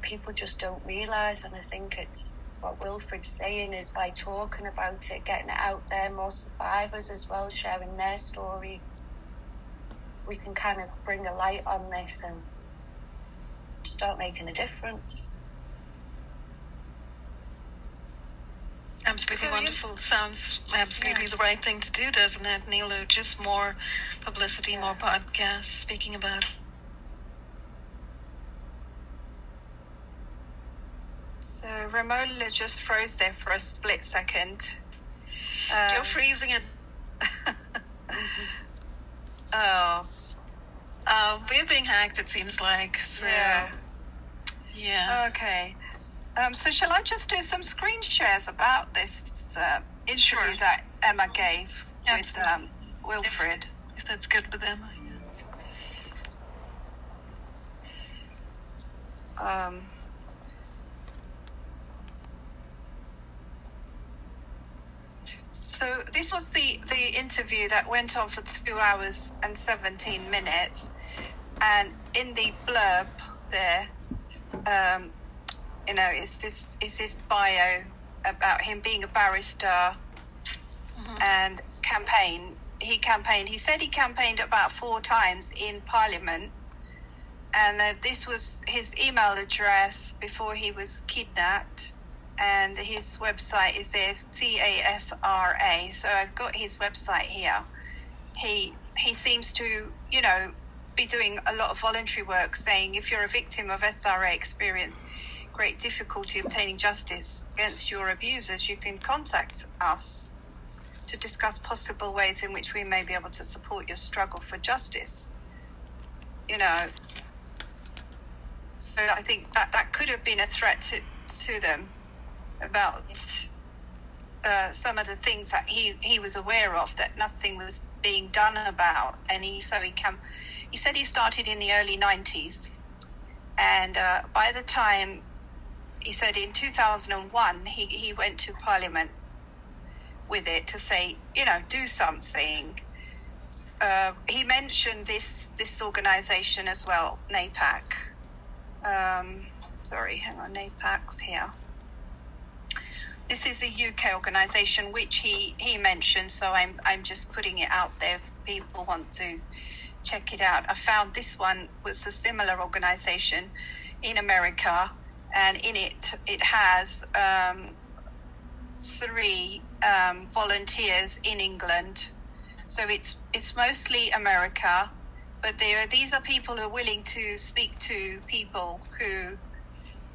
Speaker 6: people just don't realise. And I think it's what Wilfred's saying is by talking about it, getting it out there, more survivors as well, sharing their story, we can kind of bring a light on this and start making a difference.
Speaker 4: Absolutely so wonderful. Sounds absolutely yeah. the right thing to do, doesn't it, Nilu? Just more publicity, yeah. more podcasts speaking about
Speaker 5: So Ramola just froze there for a split second. Um,
Speaker 4: You're freezing it. oh. Uh, we're being hacked, it seems like. So,
Speaker 5: Yeah.
Speaker 4: yeah.
Speaker 5: Okay. Um, so shall I just do some screen shares about this uh, interview
Speaker 4: Sure.
Speaker 5: that Emma gave with um, Wilfred?
Speaker 4: if that's good with them.
Speaker 5: Um, so this was the, the interview that went on for two hours and 17 minutes. And in the blurb there, um, you know, is this, is this bio about him being a barrister and campaign. He campaigned, he said he campaigned about four times in Parliament and uh, this was his email address before he was kidnapped and his website is there c-a-s-r-a so i've got his website here. He he seems to you know be doing a lot of voluntary work saying if you're a victim of sra experience great difficulty obtaining justice against your abusers you can contact us to discuss possible ways in which we may be able to support your struggle for justice. You know so I think that that could have been a threat to, to them about uh, some of the things that he, he was aware of that nothing was being done about. And he so he came, he said he started in the early nineties, and uh, by the time he said in two thousand and one he he went to Parliament with it to say you know do something. Uh, he mentioned this this organisation as well, NAPAC um, sorry, hang on, NAPAC's here. This is a UK organisation which he, he mentioned, so I'm I'm just putting it out there if people want to check it out. I found this one was a similar organisation in America, and in it it has um, three um, volunteers in England. So it's it's mostly America, but there these are people who are willing to speak to people who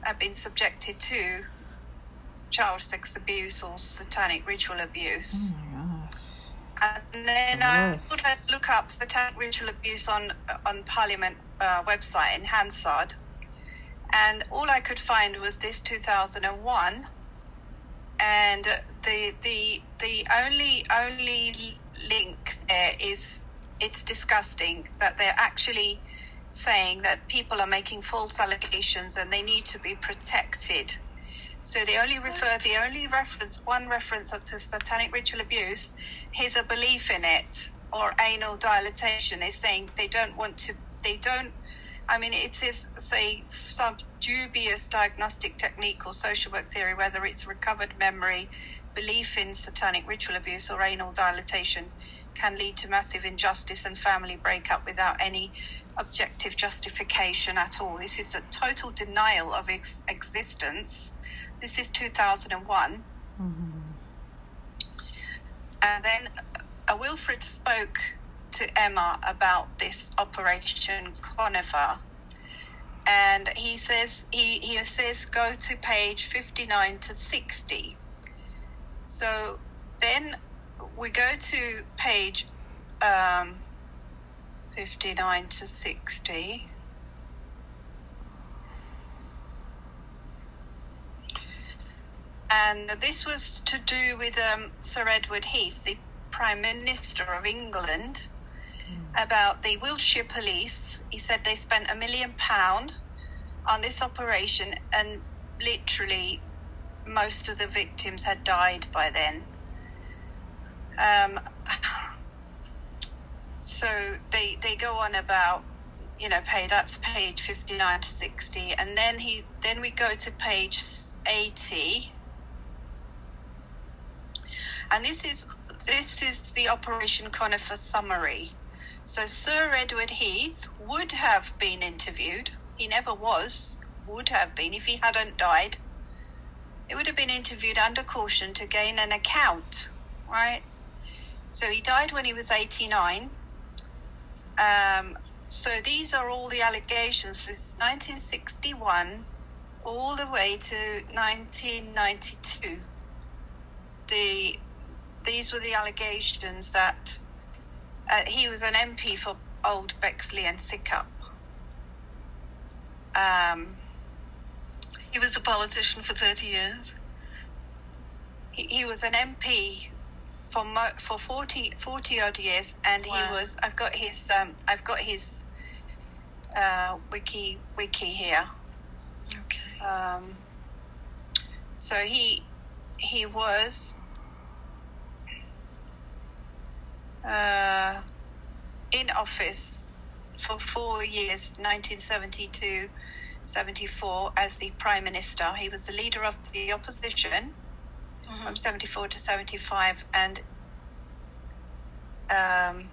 Speaker 5: have been subjected to child sex abuse or satanic ritual abuse.
Speaker 1: Oh.
Speaker 5: And then I
Speaker 1: Yes.
Speaker 5: thought I'd look up satanic ritual abuse on on Parliament uh, website in Hansard, and all I could find was this 2001, and the the the only only link there is it's disgusting that they're actually saying that people are making false allegations and they need to be protected. So they only refer, the only reference, one reference to satanic ritual abuse is a belief in it or anal dilatation. Is saying they don't want to, they don't, I mean, it is, say, some dubious diagnostic technique or social work theory, whether it's recovered memory, belief in satanic ritual abuse or anal dilatation can lead to massive injustice and family breakup without any objective justification at all. This is a total denial of ex- existence. This is 2001. And then uh, Wilfred spoke to Emma about this Operation Conifer. And he says he, he says go to page 59 to 60. So then we go to page um, 59 to 60. And this was to do with um, Sir Edward Heath, the Prime Minister of England, about the Wiltshire Police. He said they spent a million pound on this operation, and literally most of the victims had died by then. Um, so they they go on about you know pay that's page 59 to 60 and then he then we go to page 80 and this is this is the operation conifer summary. So sir edward heath would have been interviewed. He never was would have been if he hadn't died. It would have been interviewed under caution to gain an account right? So he died when he was 89 um, so these are all the allegations. It's 1961 all the way to 1992. The these were the allegations that uh, he was an MP for Old Bexley and Sidcup. Um,
Speaker 4: he was a politician for 30 years.
Speaker 5: He, he was an MP for mo- for 40, 40 odd years, and wow. he was. I've got his. Um, I've got his uh, wiki wiki here.
Speaker 4: Okay.
Speaker 5: Um, so he he was uh, in office for four years, 1972 74, as the Prime Minister. He was the leader of the opposition mm-hmm. from 74 to 75 and um,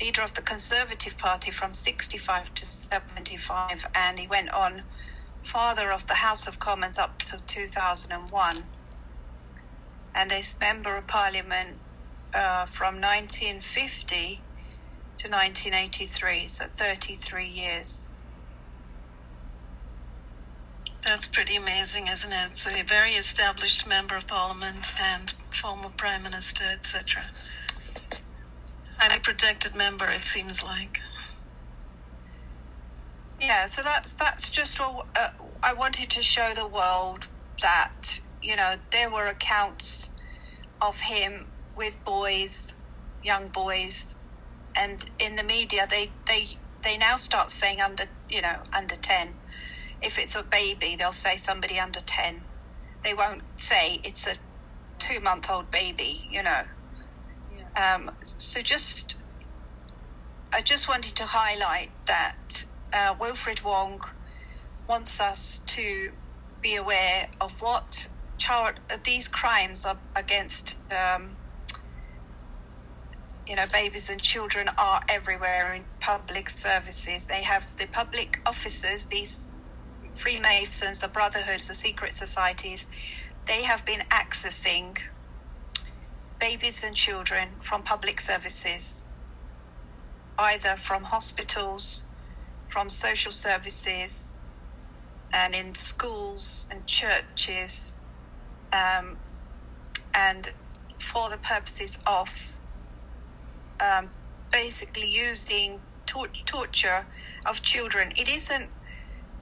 Speaker 5: leader of the Conservative Party from 65 to 75. And he went on father of the House of Commons up to 2001 and as Member of Parliament uh, from 1950 to 1983, so 33 years.
Speaker 4: That's pretty amazing, isn't it? So a very established member of parliament and former prime minister, etc. Highly protected member, it seems like.
Speaker 5: Yeah, so that's that's just what uh, I wanted to show the world that you know there were accounts of him with boys, young boys, and in the media they they they now start saying under you know under ten. If it's a baby, they'll say somebody under ten. They won't say it's a two month old baby. You know. Yeah. Um, so just I just wanted to highlight that uh, Wilfred Wong wants us to be aware of what child these crimes are against um, you know, babies and children are everywhere in public services. They have the public officers, these Freemasons, the brotherhoods, the secret societies, they have been accessing babies and children from public services, either from hospitals, from social services, and in schools and churches, um, and for the purposes of um, basically using tor- torture of children. It isn't.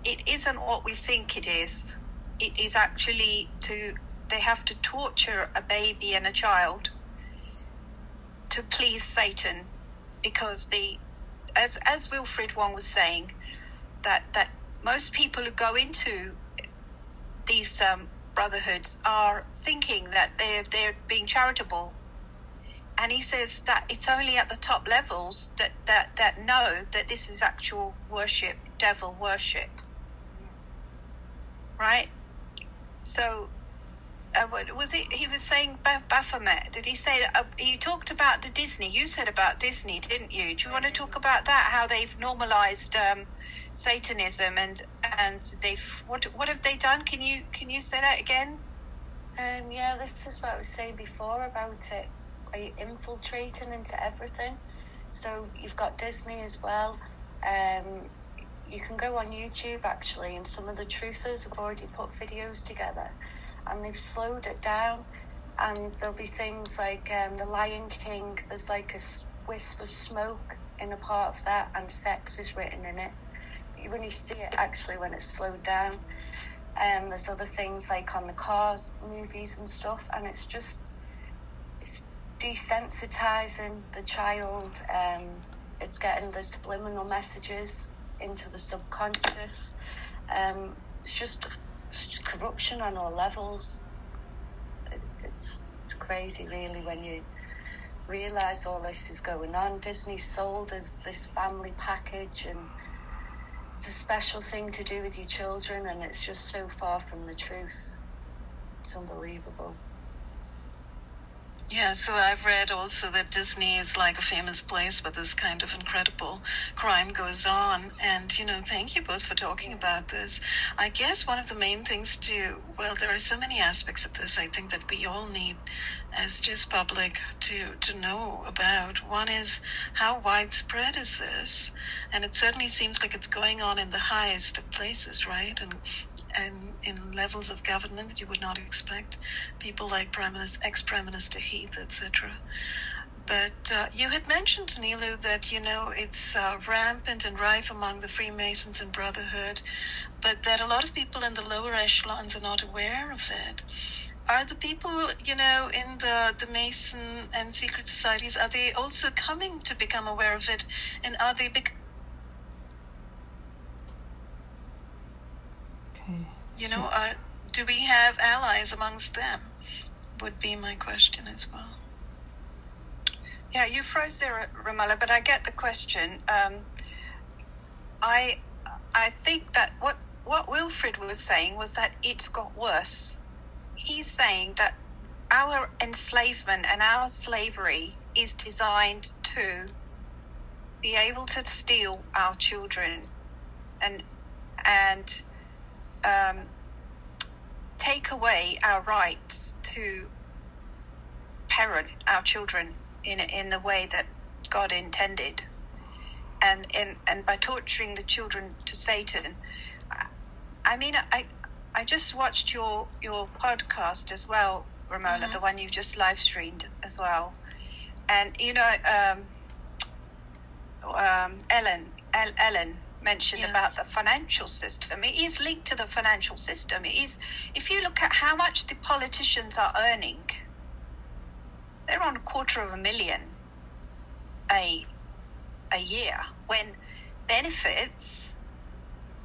Speaker 5: It isn't what we think it is. It is actually to. They have to torture a baby and a child to please Satan, because the, as as Wilfred Wong was saying, that that most people who go into these um, brotherhoods are thinking that they're they're being charitable and he says that it's only at the top levels that that that know that this is actual worship devil worship right? So uh, what was it he was saying baphomet. Did he say uh, he talked about the disney. You said about disney didn't you? Do you want to talk about that? How they've normalized um, satanism and and they've what what have they done? Can you can you say that again?
Speaker 6: Um, yeah this is what i was saying before about it infiltrating into everything. So you've got Disney as well. Um, you can go on YouTube actually, and some of the truthers have already put videos together, and they've slowed it down. And there'll be things like um, the Lion King. There's like a wisp of smoke in a part of that, and sex is written in it. You only see it actually when it's slowed down. And um, there's other things like on the cars movies and stuff, and it's just it's desensitizing the child. Um, it's getting the subliminal messages into the subconscious. Um, it's just it's just corruption on all levels. It, it's it's crazy, really, when you realize all this is going on. Disney sold us this family package, and it's a special thing to do with your children, and it's just so far from the truth. It's unbelievable.
Speaker 4: Yeah, so I've read also that Disney is like a famous place where this kind of incredible crime goes on. And, you know, thank you both for talking about this. I guess one of the main things to, well, there are so many aspects of this I think that we all need as just public to, to know about. One is how widespread is this? And it certainly seems like it's going on in the highest of places, right? And and in levels of government that you would not expect. People like Prime Minister, ex-Prime Minister Heath, etc. But uh, you had mentioned, Nilu, that you know it's uh, rampant and rife among the Freemasons and Brotherhood, but that a lot of people in the lower echelons are not aware of it. Are the people, you know, in the the Mason and secret societies, are they also coming to become aware of it, and are they? Bec- you know, are, do we have allies amongst them? Would be my question as well.
Speaker 5: Yeah, you froze there, Ramola, but I get the question. Um, I I think that what what Wilfred was saying was that it's got worse. He's saying that our enslavement and our slavery is designed to be able to steal our children and and um, take away our rights to parent our children in in the way that God intended, and in and by torturing the children to Satan. I, mean, I I just watched your your podcast as well, Ramona, the one you just live streamed as well, and you know, um, um, Ellen El, Ellen mentioned
Speaker 4: Yes.
Speaker 5: about the financial system. It is linked to the financial system. It is if you look at how much the politicians are earning they're on a quarter of a million a a year when benefits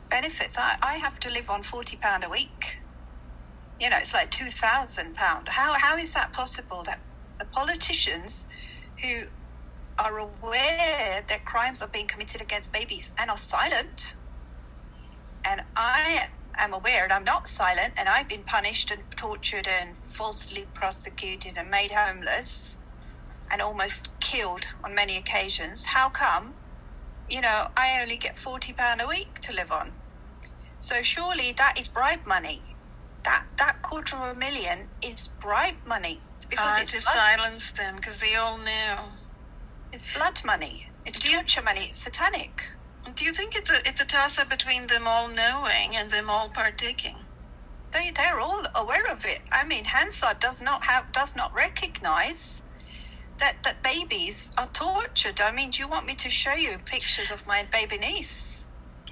Speaker 5: benefits I, I have to live on 40 pound a week you know it's like 2000 pound how how is that possible that the politicians who are aware that crimes are being committed against babies and are silent and I am aware and I'm not silent and I've been punished and tortured and falsely prosecuted and made homeless and almost killed on many occasions. How come, you know, I only get forty pound a week to live on? So surely that is bribe money. That that quarter of a million is bribe money because
Speaker 4: Uh,
Speaker 5: it's
Speaker 4: to silence them because they all knew.
Speaker 5: It's blood money. It's
Speaker 4: Do you-
Speaker 5: money. It's satanic.
Speaker 4: Do you think it's a it's a toss up between them all knowing and them all partaking?
Speaker 5: they they're all aware of it. I mean, Hansard does not have does not recognize that that babies are tortured. I mean, do you want me to show you pictures of my baby niece?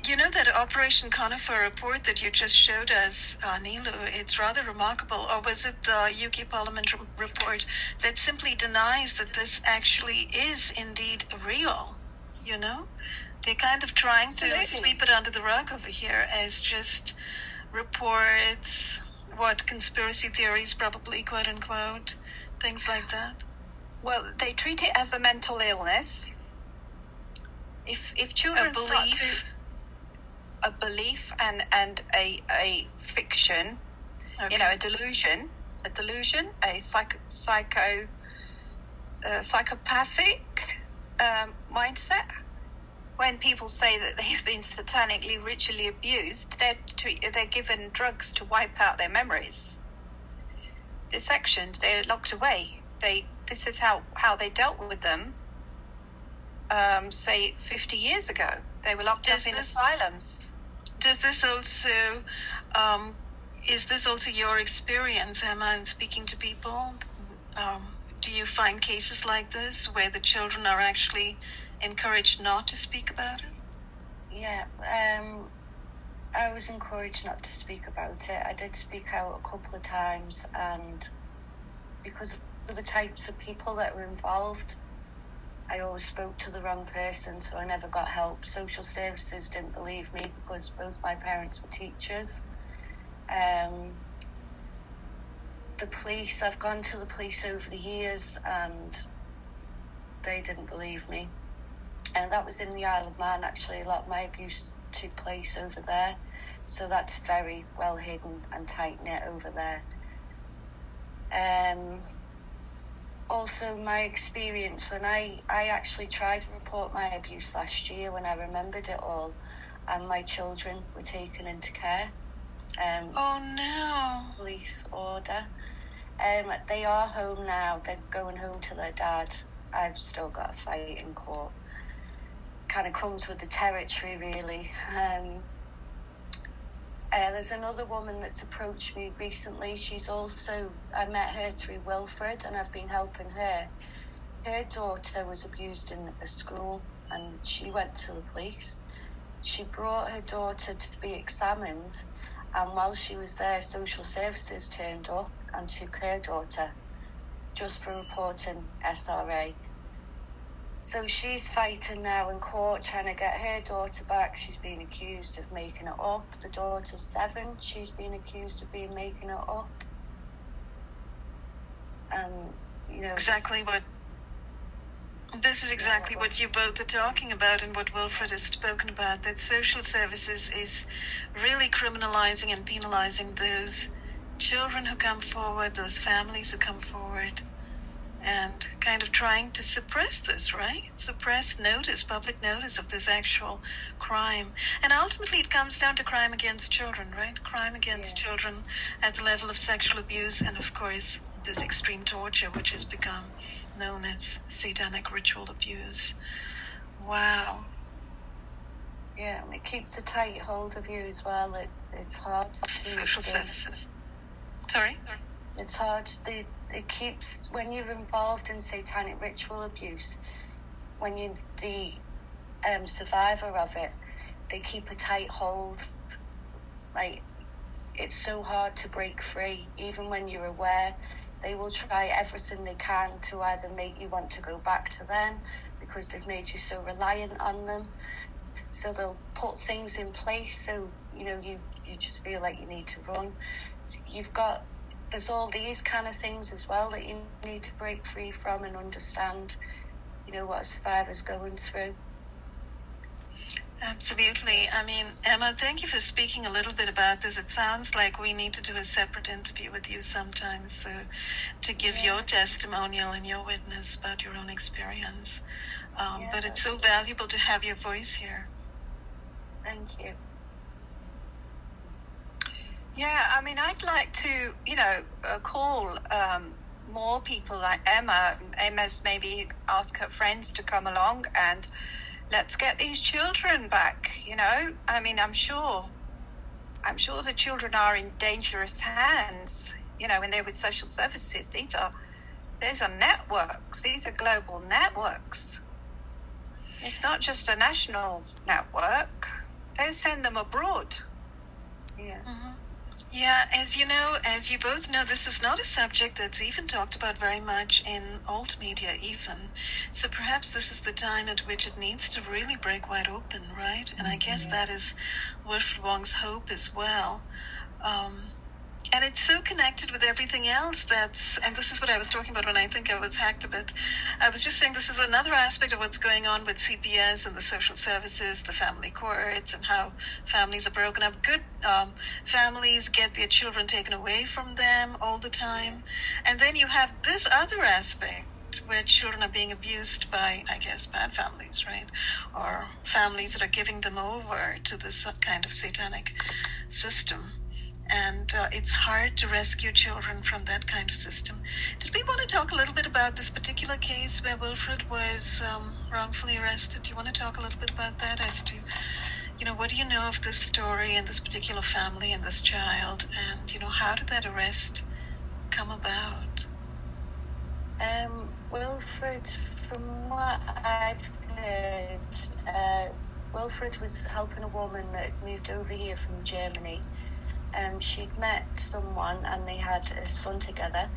Speaker 4: You know that Operation Conifer report that you just showed us, uh, Nilu, it's rather remarkable. Or was it the UK Parliament r- report that simply denies that this actually is indeed real? You know? They're kind of trying
Speaker 5: Absolutely.
Speaker 4: to sweep it under the rug over here as just reports, what conspiracy theories, probably, quote unquote, things like that.
Speaker 5: Well, they treat it as a mental illness. If if children start to a belief and and a a fiction,
Speaker 4: Okay.
Speaker 5: you know, a delusion, a delusion, a psycho, psycho uh, psychopathic um, mindset. When people say that they've been satanically ritually abused, they're tre- they're given drugs to wipe out their memories. They're sectioned. They're locked away. They this is how how they dealt with them. Um, say fifty years ago, they were locked
Speaker 4: Does
Speaker 5: up in
Speaker 4: this-
Speaker 5: asylums.
Speaker 4: Does this also, um, is this also your experience, Emma, in speaking to people? Um, do you find cases like this where the children are actually encouraged not to speak about it?
Speaker 6: Yeah, um, I was encouraged not to speak about it. I did speak out a couple of times, and because of the types of people that were involved, I always spoke to the wrong person, so I never got help. Social services didn't believe me because both my parents were teachers. Um, the police, I've gone to the police over the years, and they didn't believe me and that was in the Isle of Man. Actually, a lot of my abuse took place over there, so that's very well hidden and tight knit over there. Um, also, my experience when I I actually tried to report my abuse last year when I remembered it all, and my children were taken into care. Um,
Speaker 4: Oh no.
Speaker 6: police order. Um, they are home now. They're going home to their dad. I've still got a fight in court. Kind of comes with the territory, really. Um, Uh, there's another woman that's approached me recently. She's also, I met her through Wilfred and I've been helping her. Her daughter was abused in a school and she went to the police. She brought her daughter to be examined, and while she was there, social services turned up and took her daughter just for reporting SRA. So she's fighting now in court trying to get her daughter back. She's been accused of making it up. The daughter's seven. She's been accused of being making it up. And you know
Speaker 4: exactly what this is exactly what you both are talking about and what Wilfred has spoken about that social services is really criminalizing and penalizing those children who come forward, those families who come forward, and kind of trying to suppress this, right? Suppress notice, public notice of this actual crime. And ultimately, it comes down to crime against children, right? Crime against yeah. children at the level of sexual abuse, and of course, this extreme torture, which has become known as satanic ritual abuse. Wow.
Speaker 6: Yeah, and it keeps a tight hold of you as well. It, it's hard to
Speaker 4: social services. Sorry, sorry.
Speaker 6: It's hard. The, it keeps when you're involved in satanic ritual abuse. When you're the um, survivor of it, they keep a tight hold. Like it's so hard to break free, even when you're aware they will try everything they can to either make you want to go back to them because they've made you so reliant on them. So they'll put things in place so you know you you just feel like you need to run. You've got there's all these kind of things as well that you need to break free from and understand. You know what a survivor's going through.
Speaker 4: Absolutely. I mean, Emma, thank you for speaking a little bit about this. It sounds like we need to do a separate interview with you sometime so to give yeah. your testimonial and your witness about your own experience. Um, yeah. But it's so valuable to have your voice here.
Speaker 6: Thank you.
Speaker 5: Yeah, I mean, I'd like to, you know, uh, call um, more people like Emma. Emma's maybe ask her friends to come along and let's get these children back. You know, I mean, I'm sure, I'm sure the children are in dangerous hands. You know, when they're with social services, these are these are networks. These are global networks. It's not just a national network. They send them abroad.
Speaker 6: Yeah.
Speaker 4: Mm-hmm. Yeah, as you know, as you both know, this is not a subject that's even talked about very much in alt media, even. So perhaps this is the time at which it needs to really break wide open, right? And I guess that is Wilfred Wong's hope as well. Um, and it's so connected with everything else that's and this is what i was talking about when i think i was hacked a bit. I was just saying this is another aspect of what's going on with cps and the social services the family courts and how families are broken up. Good um, families get their children taken away from them all the time. And then you have this other aspect where children are being abused by, I guess, bad families, right? Or families that are giving them over to this kind of satanic system and uh, it's hard to rescue children from that kind of system. Did we want to talk a little bit about this particular case where Wilfred was um, wrongfully arrested? Do you want to talk a little bit about that as to, you know, what do you know of this story and this particular family and this child, and you know, how did that arrest come about?
Speaker 6: Um, Wilfred, from what I've heard, uh, Wilfred was helping a woman that moved over here from Germany um, she'd met someone and they had a son together.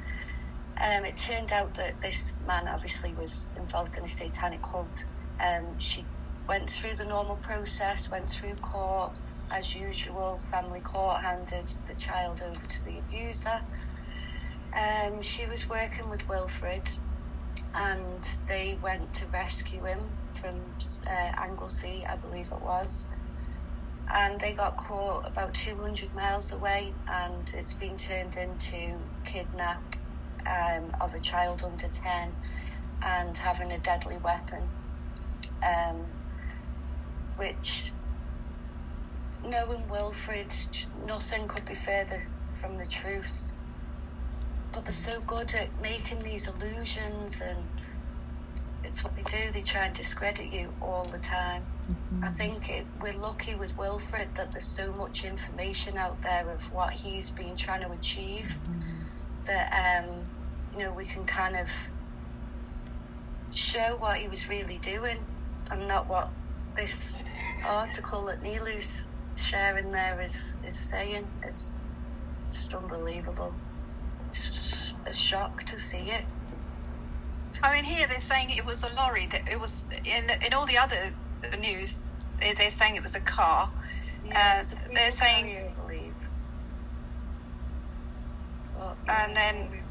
Speaker 6: Um, it turned out that this man obviously was involved in a satanic cult. Um, she went through the normal process, went through court as usual. Family court handed the child over to the abuser. Um, she was working with Wilfred, and they went to rescue him from uh, Anglesey, I believe it was and they got caught about 200 miles away and it's been turned into kidnap um, of a child under 10 and having a deadly weapon um, which knowing Wilfred nothing could be further from the truth. But they're so good at making these illusions and it's what they do they try and discredit you all the time I think it, we're lucky with Wilfred that there's so much information out there of what he's been trying to achieve that um, you know we can kind of show what he was really doing and not what this article that Nilu's sharing there is is saying. It's just unbelievable. It's just a shock to see it.
Speaker 5: I mean, here they're saying it was a lorry. That it was in in all the other news. They, they're saying it was a car.
Speaker 6: Yeah,
Speaker 5: Uh,
Speaker 6: a
Speaker 5: they're saying-
Speaker 6: carrier, I believe.
Speaker 5: And then-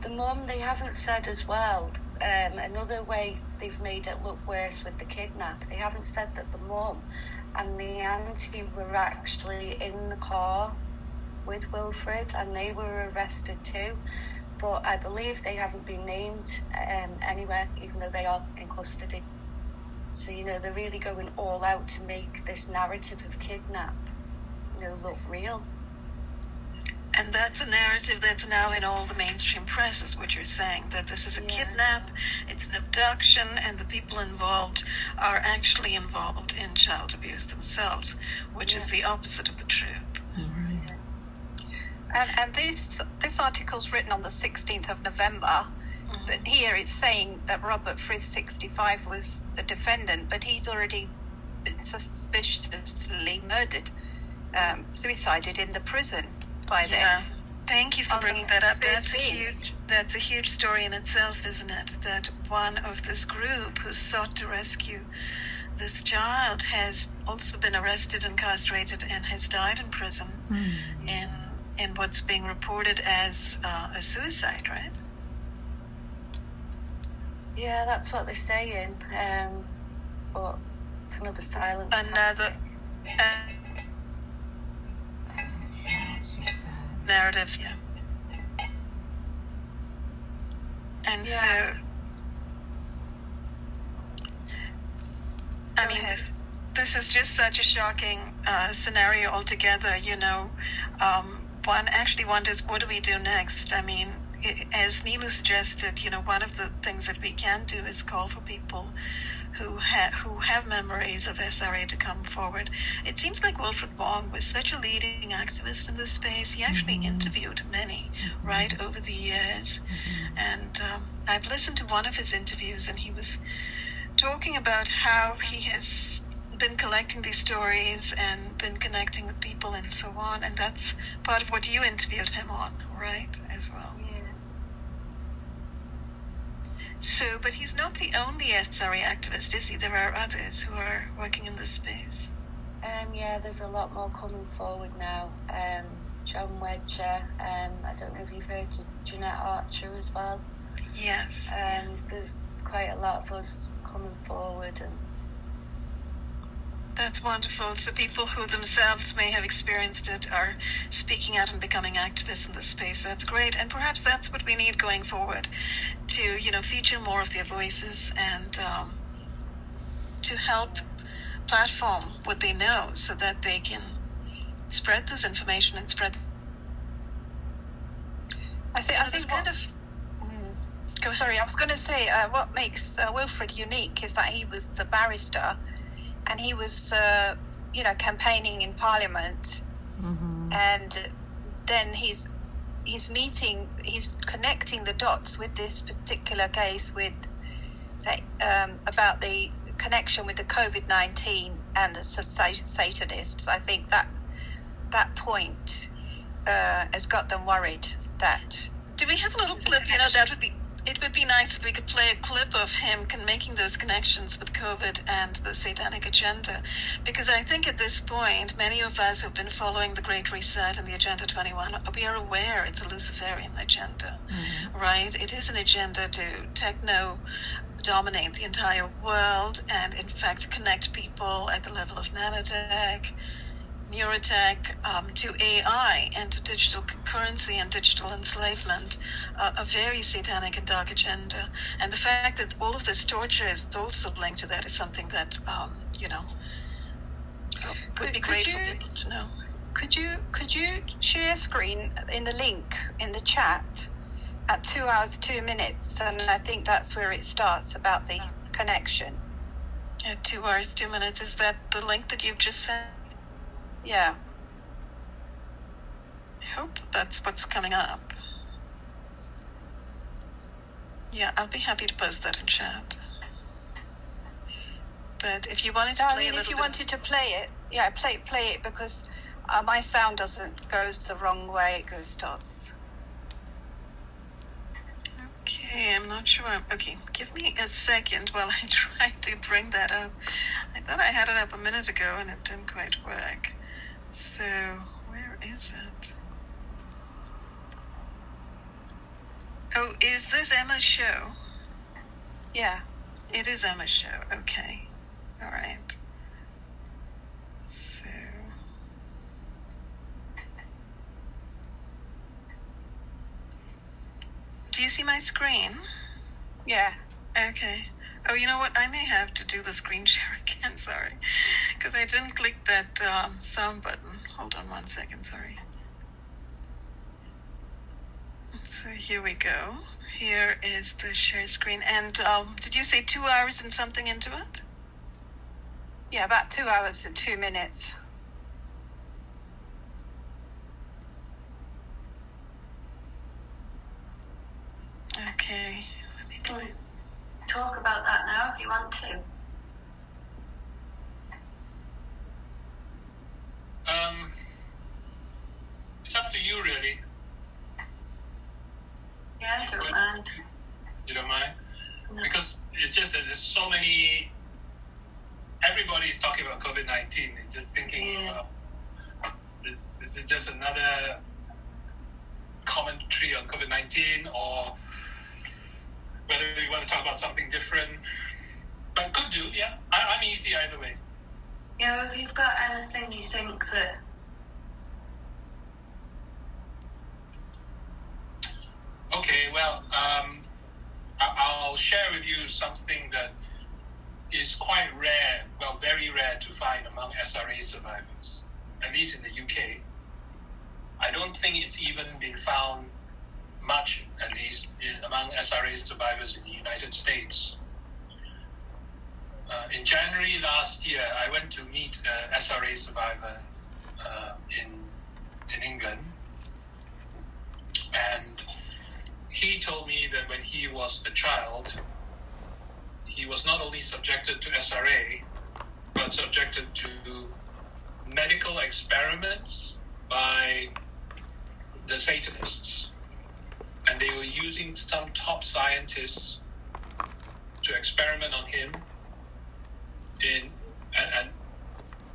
Speaker 6: the mum, they haven't said as well. Um, another way they've made it look worse with the kidnap. They haven't said that the mum and the auntie were actually in the car with Wilfred, and they were arrested too. But I believe they haven't been named um, anywhere, even though they are in custody. So you know they're really going all out to make this narrative of kidnap, you know, look real.
Speaker 4: And that's a narrative that's now in all the mainstream press, is what you're saying. That this is a
Speaker 6: Yeah.
Speaker 4: kidnap, it's an abduction, and the people involved are actually involved in child abuse themselves, which is the opposite of the truth.
Speaker 5: And, and this this article's written on the 16th of November, but here it's saying that Robert Frith, 65, was the defendant, but he's already been suspiciously murdered, um, suicided in the prison by
Speaker 4: Yeah.
Speaker 5: them.
Speaker 4: Thank you for
Speaker 5: On
Speaker 4: bringing that up. That's a huge. That's a huge story in itself, isn't it? That one of this group who sought to rescue this child has also been arrested, incarcerated, and has died in prison in in what's being reported as uh, a suicide, right?
Speaker 6: Yeah, that's what they're saying. Um, but it's another silence.
Speaker 4: Another uh,
Speaker 1: Yeah,
Speaker 4: narratives, yeah. And so, I mean,
Speaker 5: ahead.
Speaker 4: this is just such a shocking uh, scenario altogether. You know, um, one actually wonders what do we do next? I mean, as Nilu suggested, you know, one of the things that we can do is call for people who ha- who have memories of SRA to come forward. It seems like Wilfred Wong was such a leading activist in this space. He actually mm-hmm. interviewed many mm-hmm. right over the years, mm-hmm. and um, I've listened to one of his interviews, and he was talking about how he has been collecting these stories and been connecting with people and so on, and that's part of what you interviewed him on, right, as well.
Speaker 6: Yeah.
Speaker 4: So, but he's not the only SRA activist, is he? There are others who are working in this space.
Speaker 6: Um, yeah, there's a lot more coming forward now. Um, John Wedger. Um, I don't know if you've heard Jeanette Archer as well.
Speaker 4: Yes.
Speaker 6: Um, there's quite a lot of us coming forward, and
Speaker 4: That's wonderful. So people who themselves may have experienced it are speaking out and becoming activists in this space. That's great, and perhaps that's what we need going forward, to you know feature more of their voices and um, to help platform what they know, so that they can spread this information and spread.
Speaker 5: I think I think
Speaker 4: kind of.
Speaker 5: Mm. Sorry, I was going to say uh, what makes uh, Wilfred unique is that he was the barrister, and he was uh, you know campaigning in Parliament, and then he's he's meeting he's connecting the dots with this particular case with that, um, about the connection with the COVID nineteen and the Satanists. I think that that point uh, has got them worried that
Speaker 4: Do we have a little clip? You know, that would be. It would be nice if we could play a clip of him making those connections with COVID and the satanic agenda, because I think at this point, many of us who've been following the Great Reset and the Agenda 21, we are aware it's a Luciferian agenda, mm-hmm. right? It is an agenda to techno dominate the entire world and, in fact, connect people at the level of nanotech, neurotech um, to AI and to digital currency and digital enslavement, uh, a very satanic and dark agenda. And the fact that all of this torture is also linked to that is something that, um, you know, would
Speaker 5: Could-
Speaker 4: be
Speaker 5: could
Speaker 4: great
Speaker 5: you-
Speaker 4: for people to know.
Speaker 5: Could you could you share screen in the link in the chat at two hours two minutes, and I think that's where it starts about the connection.
Speaker 4: Yeah, two hours, two minutes. Is that the link that you've just sent?
Speaker 5: Yeah.
Speaker 4: I hope that's what's coming up. Yeah, I'll be happy to post that in chat. But if you wanted to
Speaker 5: I
Speaker 4: play
Speaker 5: mean, if you
Speaker 4: bit,
Speaker 5: wanted to play it, yeah, play play it because uh, my sound doesn't goes the wrong way. It goes starts.
Speaker 4: okay, I'm not sure. Okay, give me a second while I try to bring that up. I thought I had it up a minute ago and it didn't quite work. So where is it? Oh, is this Emma's show?
Speaker 5: Yeah.
Speaker 4: It is Emma's show. Okay. All right. So. Do you see my screen?
Speaker 5: Yeah.
Speaker 4: Okay. Oh, you know what? I may have to do the screen share again. Sorry. Because I didn't click that um, sound button. Hold on one second. Sorry. So here we go. Here is the share screen. And um, did you say two hours and something into it?
Speaker 5: Yeah, about two hours and two minutes.
Speaker 4: Okay. Let me play.
Speaker 6: Talk about that now if you want to.
Speaker 7: Um, it's up to you, really.
Speaker 6: Yeah, I don't mind.
Speaker 7: You don't mind? Because it's just that there's so many. Everybody's talking about COVID 19 and just thinking,
Speaker 6: Yeah.
Speaker 7: uh, this, this is just another commentary on COVID 19 or whether we want to talk about something different. But could do, yeah. I, I'm easy either way.
Speaker 6: You know, if you've got anything you think that
Speaker 7: Okay, well, um, I'll share with you something that is quite rare, well, very rare to find among SRA survivors, at least in the UK. I don't think it's even been found much, at least, in, among SRA survivors in the United States. Uh, in January last year, I went to meet an SRA survivor uh, in in England, and he told me that when he was a child, he was not only subjected to SRA, but subjected to medical experiments by the Satanists. And they were using some top scientists to experiment on him in and, and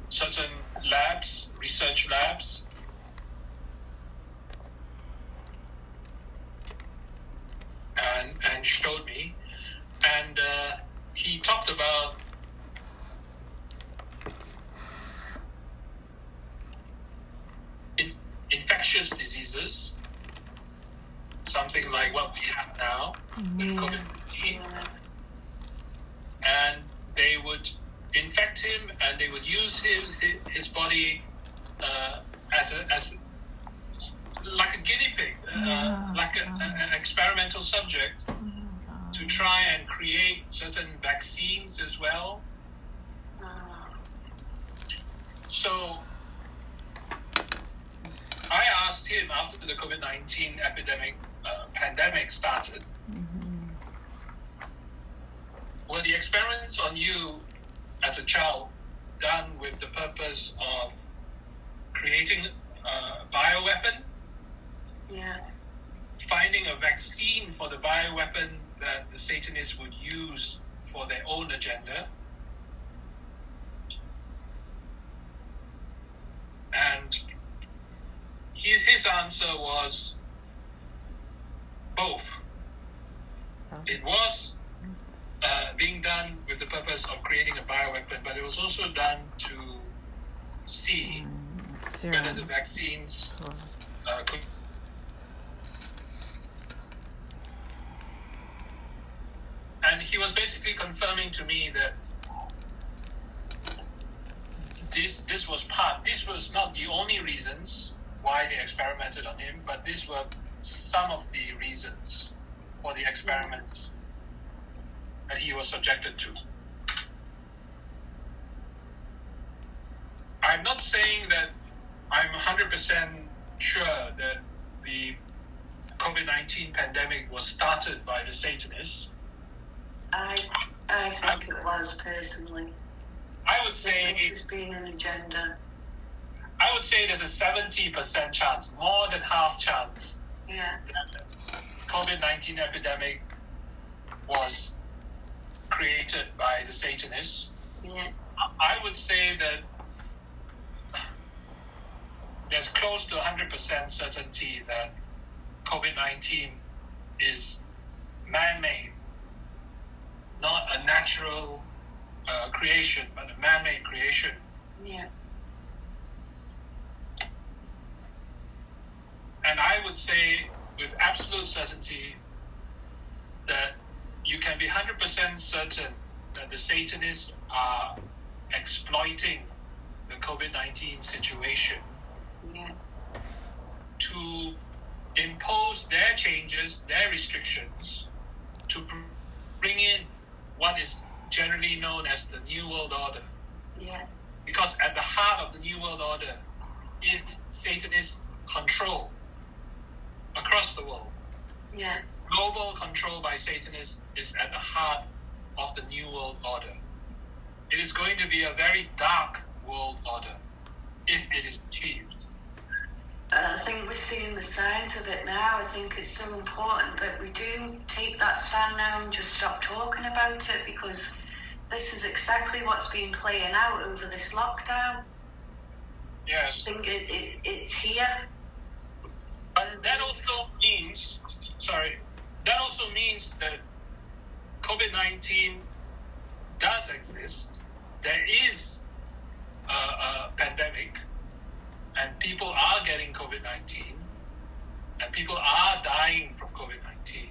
Speaker 7: certain labs, research labs, and and showed me, and uh, he talked about inf- infectious diseases, something like what we have now with COVID nineteen, and they would infect him, and they would use his his body uh, as a as like a guinea pig, uh, like a, a- an experimental subject to try and create certain vaccines as well. So I asked him after the COVID 19 epidemic, uh, pandemic started, were the experiments on you as a child done with the purpose of creating a bioweapon,
Speaker 6: yeah,
Speaker 7: finding a vaccine for the bioweapon that the Satanists would use for their own agenda? And his, his answer was both. It was uh, being done with the purpose of creating a bioweapon, but it was also done to see whether the vaccines uh, could. And he was basically confirming to me that this this was part. This was not the only reasons why they experimented on him, but these were some of the reasons for the experiment. that he was subjected to. I'm not saying that I'm 100% sure that the COVID 19 pandemic was started by the Satanists.
Speaker 6: I I think it was personally.
Speaker 7: I would say
Speaker 6: This has been an agenda.
Speaker 7: I would say there's a 70% chance, more than half chance,
Speaker 6: Yeah.
Speaker 7: COVID 19 epidemic was created by the Satanists.
Speaker 6: Yeah.
Speaker 7: I would say that there's close to 100% certainty that COVID 19 is man made, not a natural uh, creation, but a man made creation.
Speaker 6: Yeah.
Speaker 7: And I would say with absolute certainty that you can be 100% certain that the Satanists are exploiting the COVID 19 situation
Speaker 6: Yeah.
Speaker 7: to impose their changes, their restrictions, to bring in what is generally known as the New World Order.
Speaker 6: Yeah.
Speaker 7: Because at the heart of the New World Order is Satanist control across the world.
Speaker 6: Yeah.
Speaker 7: Global control by Satanists is at the heart of the New World Order. It is going to be a very dark world order if it is achieved.
Speaker 6: I think we're seeing the signs of it now. I think it's so important that we do take that stand now and just stop talking about it because this is exactly what's been playing out over this lockdown.
Speaker 7: Yes.
Speaker 6: I think it, it, it's here.
Speaker 7: But that also means, sorry, that also means that COVID 19 does exist. There is a, a pandemic, and people are getting COVID 19, and people are dying from COVID 19,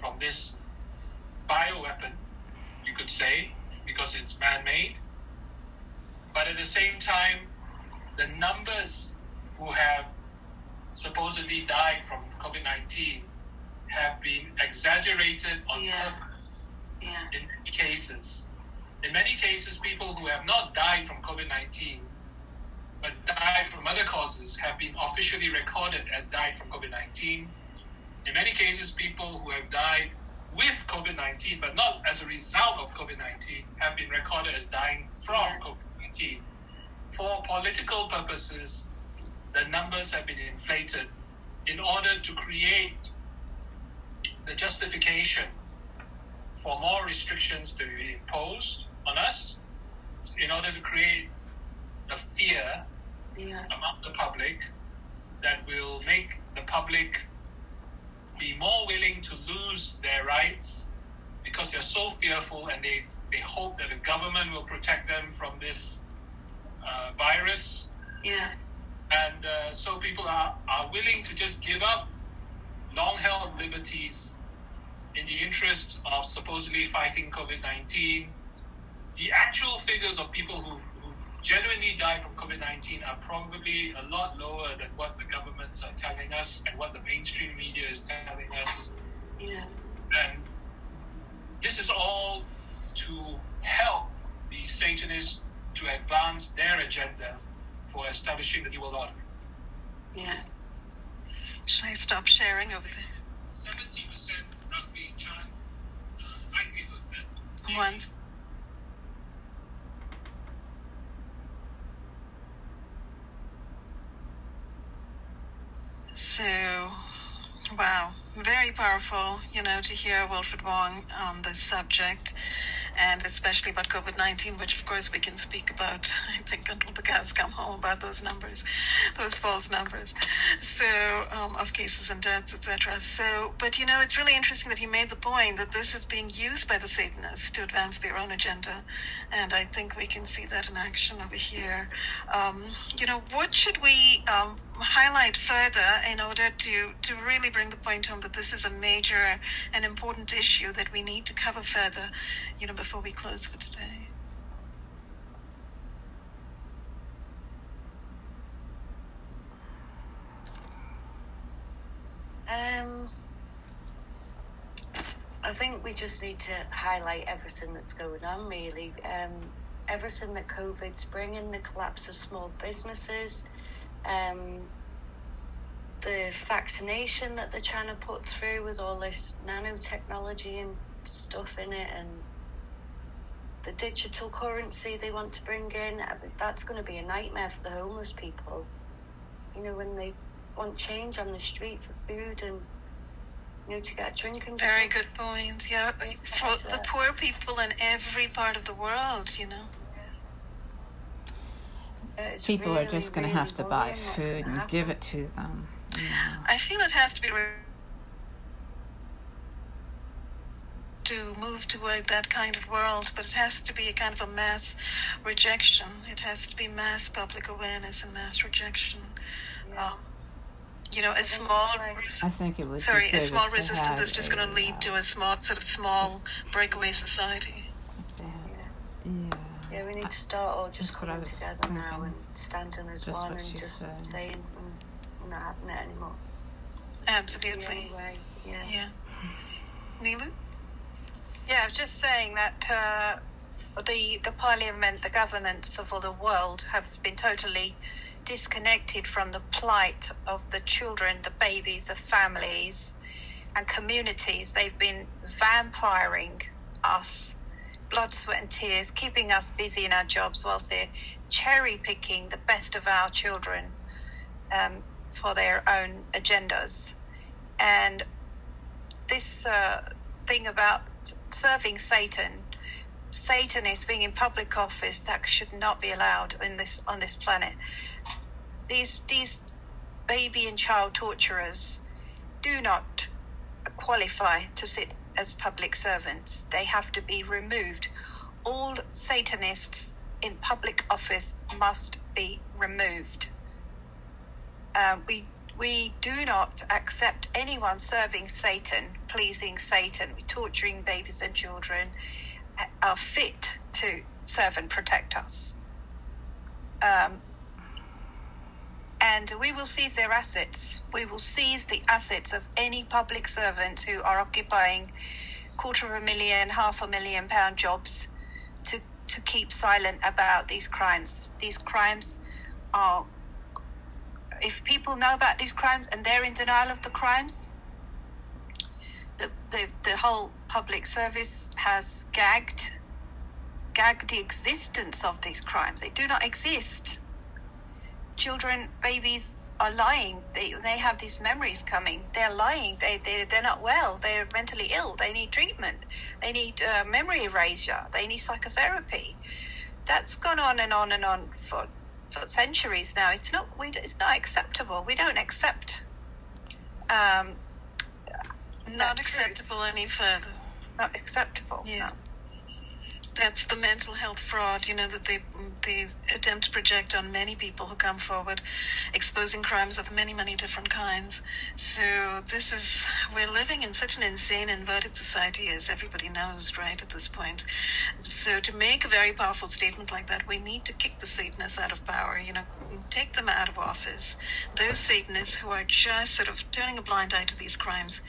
Speaker 7: from this bioweapon, you could say, because it's man made. But at the same time, the numbers who have supposedly died from COVID 19 have been exaggerated on
Speaker 6: Yeah.
Speaker 7: purpose
Speaker 6: Yeah.
Speaker 7: in many cases. In many cases, people who have not died from COVID 19 but died from other causes have been officially recorded as died from COVID 19. In many cases, people who have died with COVID 19 but not as a result of COVID 19 have been recorded as dying from
Speaker 6: Yeah.
Speaker 7: COVID 19. For political purposes, the numbers have been inflated in order to create the justification for more restrictions to be imposed on us, in order to create a fear
Speaker 6: Yeah.
Speaker 7: among the public that will make the public be more willing to lose their rights because they're so fearful and they, they hope that the government will protect them from this uh, virus
Speaker 6: Yeah.
Speaker 7: And uh, so people are, are willing to just give up long held liberties in the interest of supposedly fighting COVID 19. The actual figures of people who, who genuinely died from COVID 19 are probably a lot lower than what the governments are telling us and what the mainstream media is telling us.
Speaker 6: Yeah.
Speaker 7: And this is all to help the Satanists to advance their agenda for establishing the New World Order.
Speaker 6: Yeah.
Speaker 4: Should I stop sharing over there?
Speaker 7: Seventy percent roughly chance uh, likelihood that
Speaker 4: Once. So, wow, very powerful, you know, to hear Wilfred Wong on this subject, and especially about COVID 19, which of course we can speak about, I think, until the cows come home about those numbers, those false numbers. So, um, of cases and deaths, etc. So, but you know, it's really interesting that he made the point that this is being used by the Satanists to advance their own agenda, and I think we can see that in action over here. Um, you know, what should we um, highlight further in order to, to really bring the point home that this is a major and important issue that we need to cover further, you know, before we close for today?
Speaker 6: Um, I think we just need to highlight everything that's going on, really. Um, everything that COVID's bringing, the collapse of small businesses, um, the vaccination that they're trying to put through with all this nanotechnology and stuff in it, and the digital currency they want to bring in that's going to be a nightmare for the homeless people. You know, when they want change on the street for food and you know to get a drink and
Speaker 4: Very
Speaker 6: stuff.
Speaker 4: good point. Yeah, for the poor people in every part of the world, you know.
Speaker 6: It's
Speaker 1: People are just going to
Speaker 6: really
Speaker 1: have to buy food
Speaker 6: gonna
Speaker 1: and give it to them. you know.
Speaker 4: I feel it has to be re- to move toward that kind of world, but it has to be a kind of a mass rejection. It has to be mass public awareness and mass rejection.
Speaker 6: Yeah.
Speaker 4: Um, you know, a
Speaker 6: think
Speaker 4: small
Speaker 1: I think it would. be
Speaker 4: sorry, a small resistance is just going to lead
Speaker 1: uh,
Speaker 4: to a small sort of small breakaway society.
Speaker 1: if they had-
Speaker 6: Yeah.
Speaker 1: yeah.
Speaker 6: Yeah, we need to start all just
Speaker 1: That's
Speaker 6: coming
Speaker 1: was
Speaker 6: together now
Speaker 1: thinking.
Speaker 6: and standing as
Speaker 1: Just
Speaker 6: one and just
Speaker 1: said.
Speaker 6: saying mm, we're not having it anymore.
Speaker 4: Absolutely.
Speaker 6: only way. Yeah.
Speaker 4: Yeah. Nilu?
Speaker 5: Yeah, I was just saying that uh, the the parliament, the governments of all the world have been totally disconnected from the plight of the children, the babies, the families, and communities. They've been vampiring us, blood, sweat, and tears, keeping us busy in our jobs whilst they're cherry picking the best of our children um, for their own agendas. And this uh, thing about serving Satan, Satan is being in public office that should not be allowed in this on this planet. These these baby and child torturers do not qualify to sit as public servants. They have to be removed. All Satanists in public office must be removed. Um, we we do not accept anyone serving Satan, pleasing Satan, torturing babies and children, uh, are fit to serve and protect us. Um, and we will seize their assets. We will seize the assets of any public servant who are occupying quarter of a million, half a million pound jobs to, to keep silent about these crimes. These crimes are if people know about these crimes and they're in denial of the crimes, the, the, the whole public service has gagged gagged the existence of these crimes. They do not exist. Children, babies are lying. They, they have these memories coming. They're lying. They, they, they're not well. They're mentally ill. They need treatment. They need uh, memory erasure. They need psychotherapy. That's gone on and on and on for for centuries now. It's not we. It's not acceptable. We don't accept. Um,
Speaker 4: Not
Speaker 5: truth.
Speaker 4: acceptable any further.
Speaker 5: not acceptable.
Speaker 4: Yeah.
Speaker 5: no.
Speaker 4: That's the mental health fraud, you know, that they they attempt to project on many people who come forward, exposing crimes of many, many different kinds. So this is we're living in such an insane, inverted society, as everybody knows, right at this point. So to make a very powerful statement like that, we need to kick the Satanists out of power. You know, take them out of office. Those Satanists who are just sort of turning a blind eye to these crimes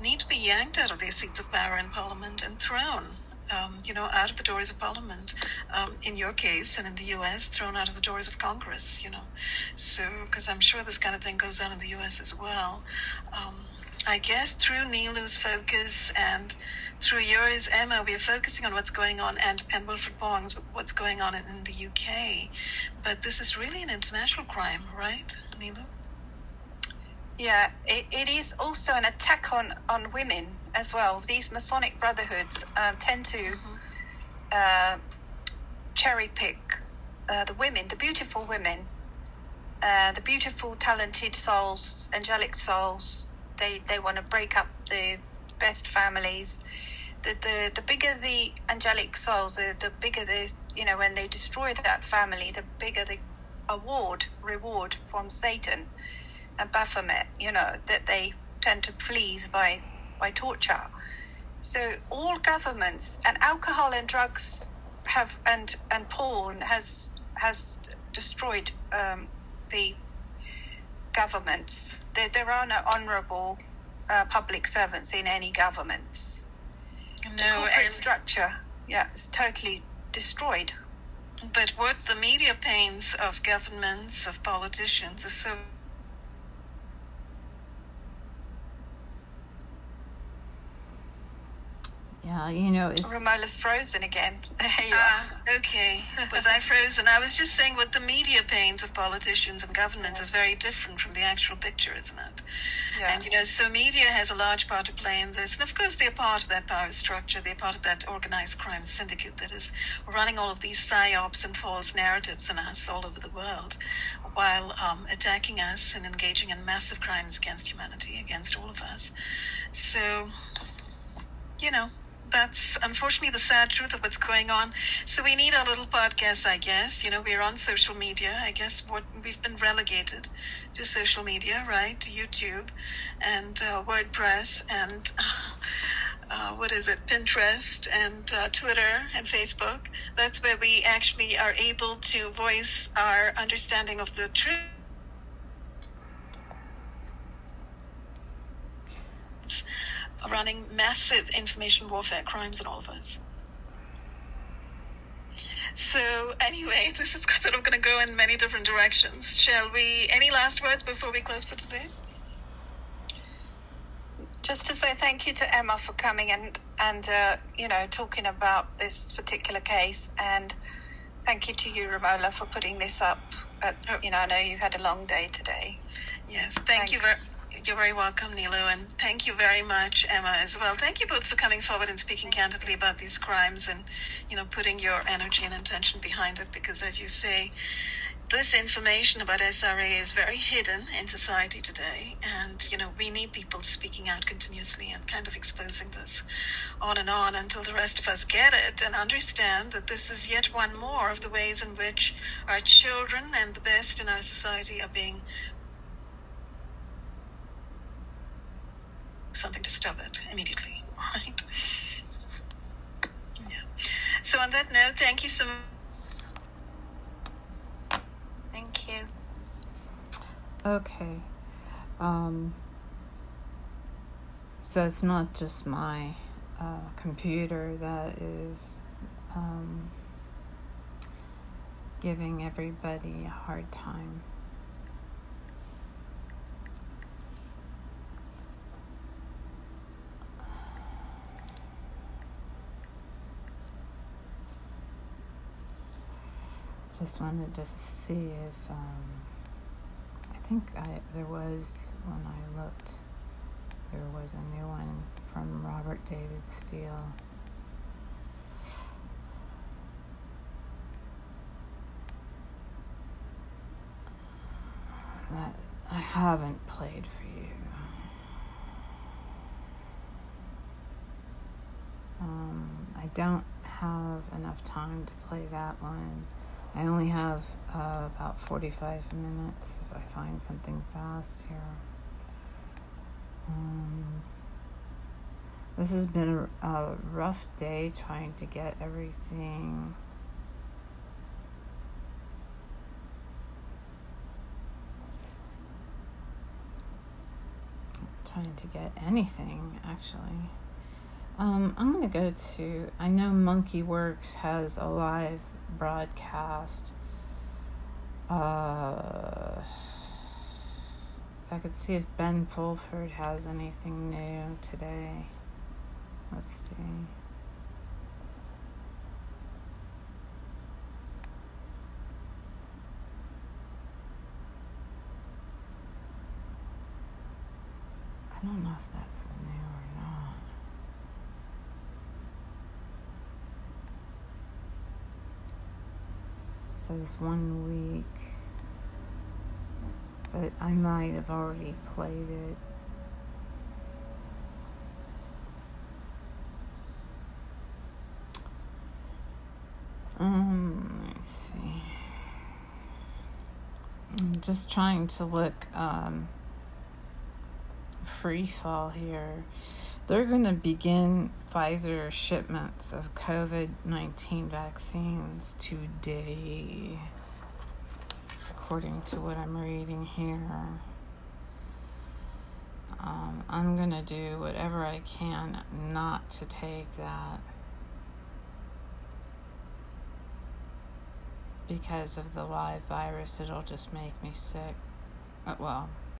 Speaker 4: need to be yanked out of their seats of power in Parliament and thrown um, you know, out of the doors of Parliament. Um, in your case, and in the U.S., thrown out of the doors of Congress. You know, so because I'm sure this kind of thing goes on in the U.S. as well. Um, I guess through Nilu's focus and through yours, Emma, we are focusing on what's going on, and and Wilfred Wong's what's going on in, the UK. But this is really an international crime, right, Nilu?
Speaker 5: Yeah, it, it is also an attack on, on women as well. These Masonic brotherhoods uh, tend to uh, cherry pick uh, the women, the beautiful women, uh, the beautiful, talented souls, angelic souls. They they want to break up the best families. The, the the bigger the angelic souls, the, the bigger the you know when they destroy that family, the bigger the award reward from Satan and Baphomet, you know, that they tend to please by by torture. So all governments and alcohol and drugs have and and porn has has destroyed um, the governments. There, there are no honourable uh, public servants in any governments.
Speaker 4: No,
Speaker 5: corporate
Speaker 4: and-
Speaker 5: structure, yeah, it's totally destroyed.
Speaker 4: But what the media paints of governments, of politicians, is so
Speaker 1: Yeah, you know, it's
Speaker 5: Ramola's frozen again. There.
Speaker 4: Ah, okay. Was I frozen? I was just saying what the media paints of politicians and governments is very different from the actual picture, isn't it?
Speaker 5: Yeah.
Speaker 4: And you know, so media has a large part to play in this, and of course they're part of that power structure. They're part of that organized crime syndicate that is running all of these psyops and false narratives on us all over the world, while um, attacking us and engaging in massive crimes against humanity, against all of us. So, you know, that's unfortunately the sad truth of what's going on. So we need our little podcast, I guess. You know, we're on social media. I guess what we've been relegated to social media, right? To YouTube and uh, WordPress and uh, what is it, Pinterest and uh, Twitter and Facebook. That's where we actually are able to voice our understanding of the truth. Running massive information warfare crimes on all of us. So anyway, this is sort of going to go in many different directions. Shall we? Any last words before we close for today?
Speaker 5: just to say thank you to Emma for coming and and uh, you know talking about this particular case, and thank you to you, Ramola, for putting this up. At,
Speaker 4: Oh.
Speaker 5: You know, I know you had a long day today.
Speaker 4: Yes, thank you very. You're very welcome, Nilu, and thank you very much, Emma, as well. Thank you both for coming forward and speaking candidly about these crimes and, you know, putting your energy and intention behind it. Because, as you say, this information about SRA is very hidden in society today, and you know we need people speaking out continuously and kind of exposing this on and on until the rest of us get it and understand that this is yet one more of the ways in which our children and the best in our society are being something to stop it immediately, right? Yeah. So on that note, thank you so much.
Speaker 6: Thank you.
Speaker 1: okay. Um, so it's not just my uh, computer that is um, giving everybody a hard time. Just wanted to see if um, I think I there was when I looked there was a new one from Robert David Steele. That I haven't played for you. Um, I don't have enough time to play that one. I only have uh, about 45 minutes if I find something fast here. Um, this has been a, a rough day trying to get everything. Trying to get anything actually. Um, I'm gonna go to. I know Monkey Works has a live broadcast. Uh, I could see if Ben Fulford has anything new today. Let's see. I don't know if that's new or not. It says one week, but I might have already played it. Um, let's see. I'm just trying to look um, free fall here. They're going to begin Pfizer shipments of COVID 19 vaccines today, according to what I'm reading here. um, I'm gonna do whatever I can not to take that because of the live virus. It'll just make me sick. Uh, well,